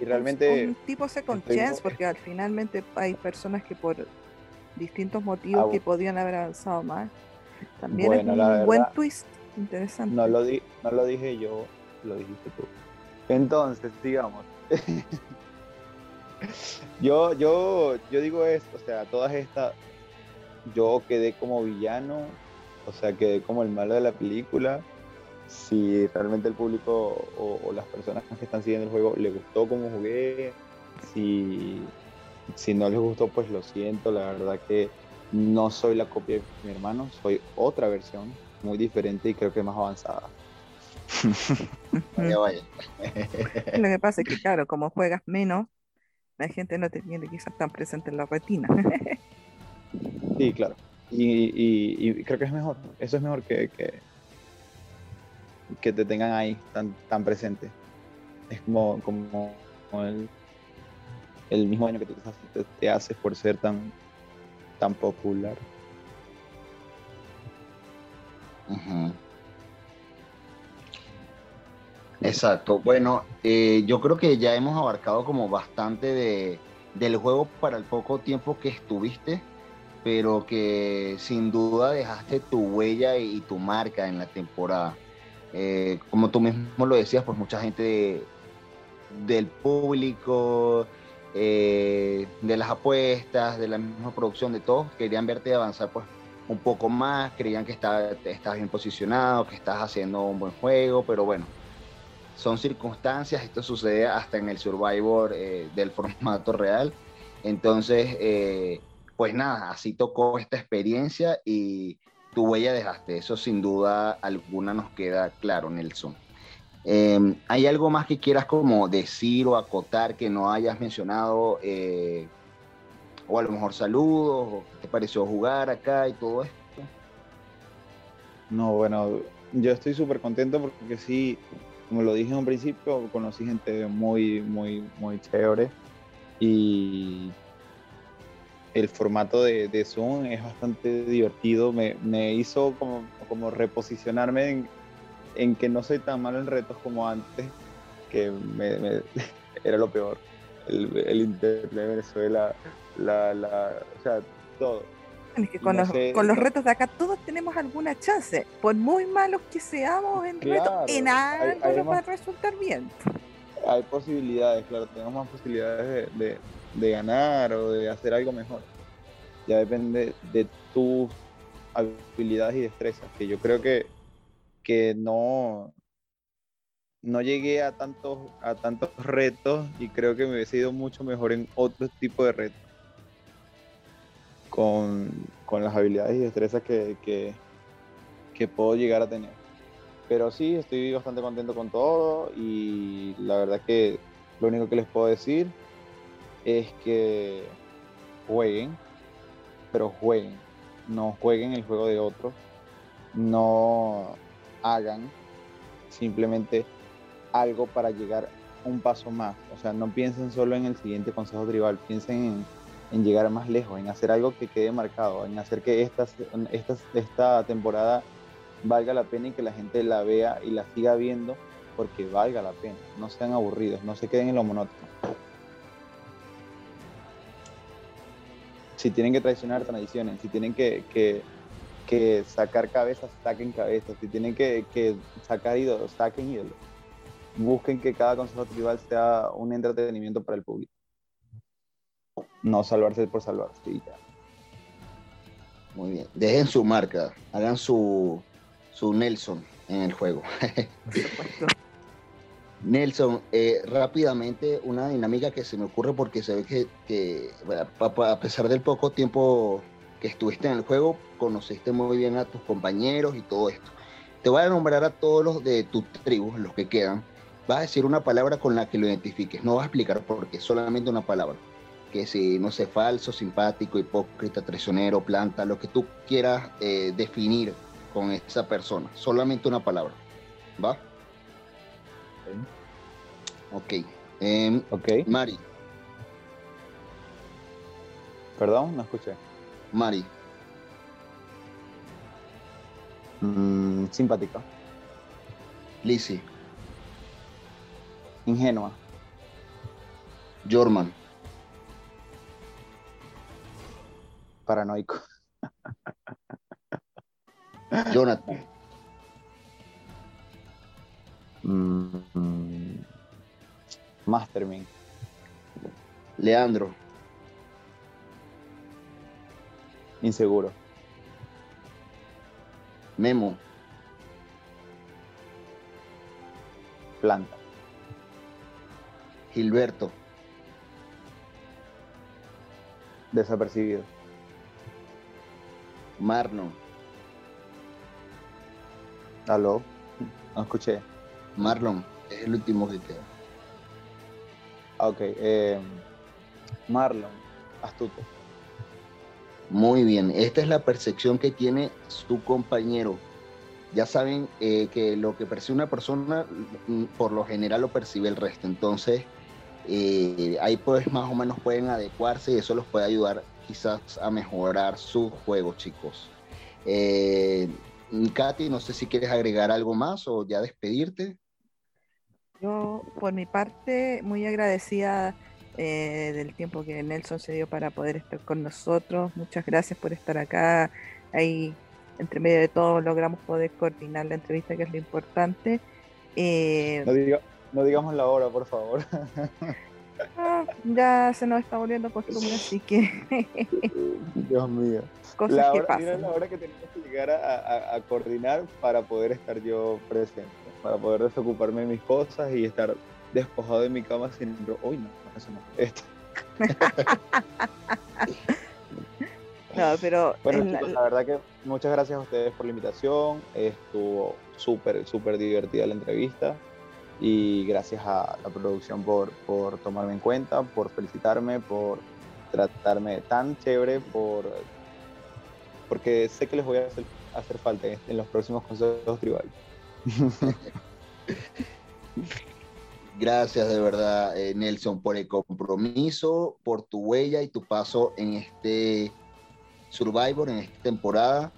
realmente... Un tipo second chance, porque al finalmente hay personas que por distintos motivos ah, que podían haber avanzado más. También es un buen twist, interesante. No lo, di, no lo dije yo, lo dijiste tú. Entonces, digamos, yo, yo, yo digo esto, o sea, todas estas, yo quedé como villano, o sea, quedé como el malo de la película. Si realmente el público o, las personas que están siguiendo el juego le gustó como jugué, si, si no les gustó, pues lo siento, la verdad que no soy la copia de mi hermano, soy otra versión muy diferente y creo que más avanzada. Lo que pasa es que, claro, como juegas menos, la gente no te tiene quizás tan presente en la retina. sí, claro. Y, creo que es mejor. Eso es mejor que, que, te tengan ahí tan, tan presente. Es como, como, el, el, mismo daño que te, te, haces por ser tan, tan popular. Exacto. Bueno, eh, yo creo que ya hemos abarcado como bastante de, del juego para el poco tiempo que estuviste, pero que sin duda dejaste tu huella y, tu marca en la temporada. Eh, como tú mismo lo decías, pues mucha gente del público, eh, de las apuestas, de la misma producción, de todos, querían verte avanzar pues un poco más, creían que estás bien posicionado, que estás haciendo un buen juego, pero bueno, son circunstancias, esto sucede hasta en el Survivor eh, del formato real. Entonces, eh, pues nada, así tocó esta experiencia y tu huella dejaste. Eso sin duda alguna nos queda claro, Nelson. Eh, ¿Hay algo más que quieras como decir o acotar que no hayas mencionado? o a lo mejor saludos, o qué te pareció jugar acá y todo esto. No, bueno, yo estoy súper contento porque sí, como lo dije en un principio, conocí gente muy, muy, muy chévere y el formato de, Zoom es bastante divertido. Me, me hizo como, como reposicionarme en, en, que no soy tan malo en retos como antes, que me, era lo peor. El, el de Venezuela, la, la, o sea, todo es que con, los, con los retos de acá todos tenemos alguna chance. Por muy malos que seamos en retos, en algo nos va a resultar bien. Hay posibilidades, claro, tenemos más posibilidades de, de, ganar o de hacer algo mejor. Ya depende de tus habilidades y destrezas, que yo creo que, que no, no llegué a tantos, a tantos retos y creo que me hubiese ido mucho mejor en otro tipo de retos con, las habilidades y destrezas que, que, puedo llegar a tener. Pero sí, estoy bastante contento con todo y la verdad que lo único que les puedo decir es que jueguen, pero jueguen, no jueguen el juego de otros, no hagan simplemente algo para llegar un paso más. O sea, no piensen solo en el siguiente consejo tribal, piensen en en llegar más lejos, en hacer algo que quede marcado, en hacer que esta, esta, esta temporada valga la pena y que la gente la vea y la siga viendo porque valga la pena. No sean aburridos, no se queden en lo monótono. Si tienen que traicionar, traicionen. Si tienen que, que, sacar cabezas, saquen cabezas. Si tienen que, que sacar ídolos, saquen ídolos. Busquen que cada consejo tribal sea un entretenimiento para el público no salvarse por salvarse. Muy bien. Dejen su marca, hagan su, su Nelson en el juego. Nelson, eh, rápidamente una dinámica que se me ocurre porque se ve que, que, a pesar del poco tiempo que estuviste en el juego, conociste muy bien a tus compañeros y todo esto. Te voy a nombrar a todos los de tu tribu, los que quedan. Vas a decir una palabra con la que lo identifiques. No vas a explicar por qué, solamente una palabra que si, no sé, falso, simpático, hipócrita, traicionero, planta, lo que tú quieras eh, definir con esa persona. Solamente una palabra. ¿Va? Ok. Em, Ok. Mari, Perdón, no escuché. Mari, Mm, simpática. Lizzie, Ingenua. Jorman, Paranoico. Jonathan, Mm, Mastermind. Leandro, Inseguro. Memo, Planta. Gilberto, Desapercibido. Marlon, Aló. No escuché. Marlon, es el último que queda. Ah, Ok. eh, Marlon. Astuto. Muy bien, esta es la percepción que tiene su compañero. Ya saben eh, que lo que percibe una persona, mm, por lo general lo percibe el resto. Entonces, eh, ahí pues más o menos pueden adecuarse y eso los puede ayudar quizás a mejorar su juego, chicos. Eh, Katy, no sé si quieres agregar algo más o ya despedirte. Yo, por mi parte, muy agradecida eh, del tiempo que Nelson se dio para poder estar con nosotros. Muchas gracias por estar acá. Ahí, entre medio de todo, logramos poder coordinar la entrevista, que es lo importante. Eh, No, diga- no digamos la hora, por favor. ah, ya se nos está volviendo costumbre, así que Dios mío. cosas La que hora, mira pasan. la hora que tenemos que llegar a, a- a coordinar para poder estar yo presente, para poder desocuparme de mis cosas y estar despojado de mi cama sin... Uy, no, eso no. Esto. No, pero Bueno, es la- chicos, la verdad que muchas gracias a ustedes por la invitación. Estuvo súper, súper divertida la entrevista. Y gracias a la producción por, por tomarme en cuenta, por felicitarme, por tratarme tan chévere, por porque sé que les voy a hacer, hacer falta en, los próximos consejos tribales. Gracias de verdad, eh, Nelson, por el compromiso, por tu huella y tu paso en este Survivor, en esta temporada.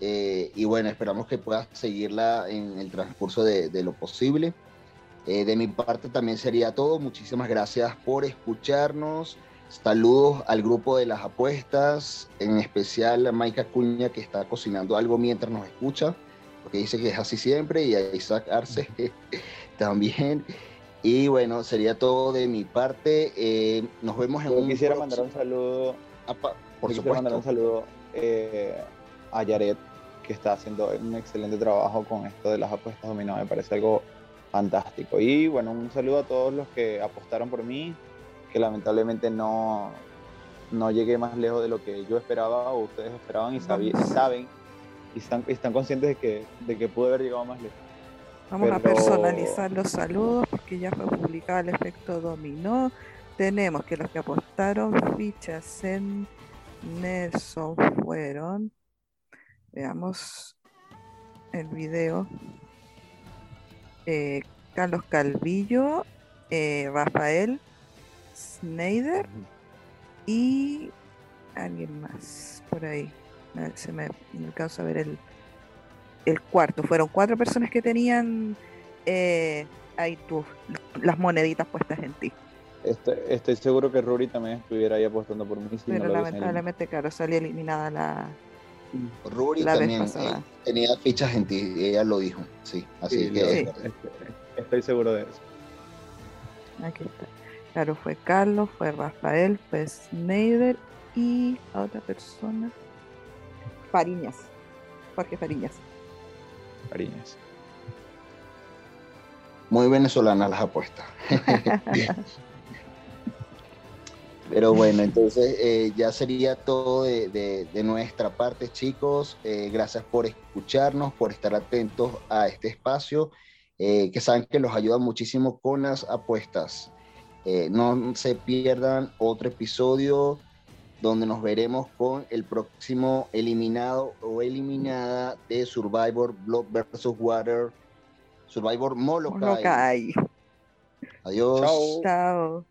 Eh, y bueno, esperamos que puedas seguirla en el transcurso de, de lo posible. Eh, de mi parte también sería todo. Muchísimas gracias por escucharnos. Saludos al grupo de las apuestas, en especial a Maika Cuña que está cocinando algo mientras nos escucha, porque dice que es así siempre, y a Isaac Arce también. Y bueno, sería todo de mi parte. Eh, nos vemos en Yo un quisiera mandar un saludo Apa- por Yo quisiera mandar un supuesto. saludo eh, a Yaret, que está haciendo un excelente trabajo con esto de las apuestas dominó. Me parece algo fantástico. Y bueno, un saludo a todos los que apostaron por mí, que lamentablemente no, no llegué más lejos de lo que yo esperaba o ustedes esperaban y, saben y están, están conscientes de que, de que pude haber llegado más lejos. Vamos a personalizar los saludos porque ya fue publicado el efecto dominó. Tenemos que los que apostaron fichas en Nelson fueron. Veamos el video. Eh, Carlos Calvillo, eh, Rafael Schneider y alguien más por ahí. Se me, no alcanzo a ver el, el cuarto. Fueron cuatro personas que tenían eh, ahí tus las moneditas puestas en ti. Estoy, estoy seguro que Rory también estuviera ahí apostando por mí. si Pero lamentablemente, claro, salió eliminada la. Ruri La también eh, tenía fichas en ti, ella lo dijo. Sí, así Sí, que Sí. estoy, estoy seguro de eso. Aquí está. Claro, fue Carlos, fue Rafael, fue Schneider y la otra persona. Fariñas. Jorge Fariñas. Cariños. muy venezolanas las apuestas. Pero bueno, entonces eh, ya sería todo de, de- de nuestra parte, chicos. Eh, gracias por escucharnos, por estar atentos a este espacio, eh, que saben que los ayuda muchísimo con las apuestas. Eh, no se pierdan otro episodio donde nos veremos con el próximo eliminado o eliminada de Survivor Blood versus Water, Survivor Molokai. Molokai. Adiós. Chao. Chao.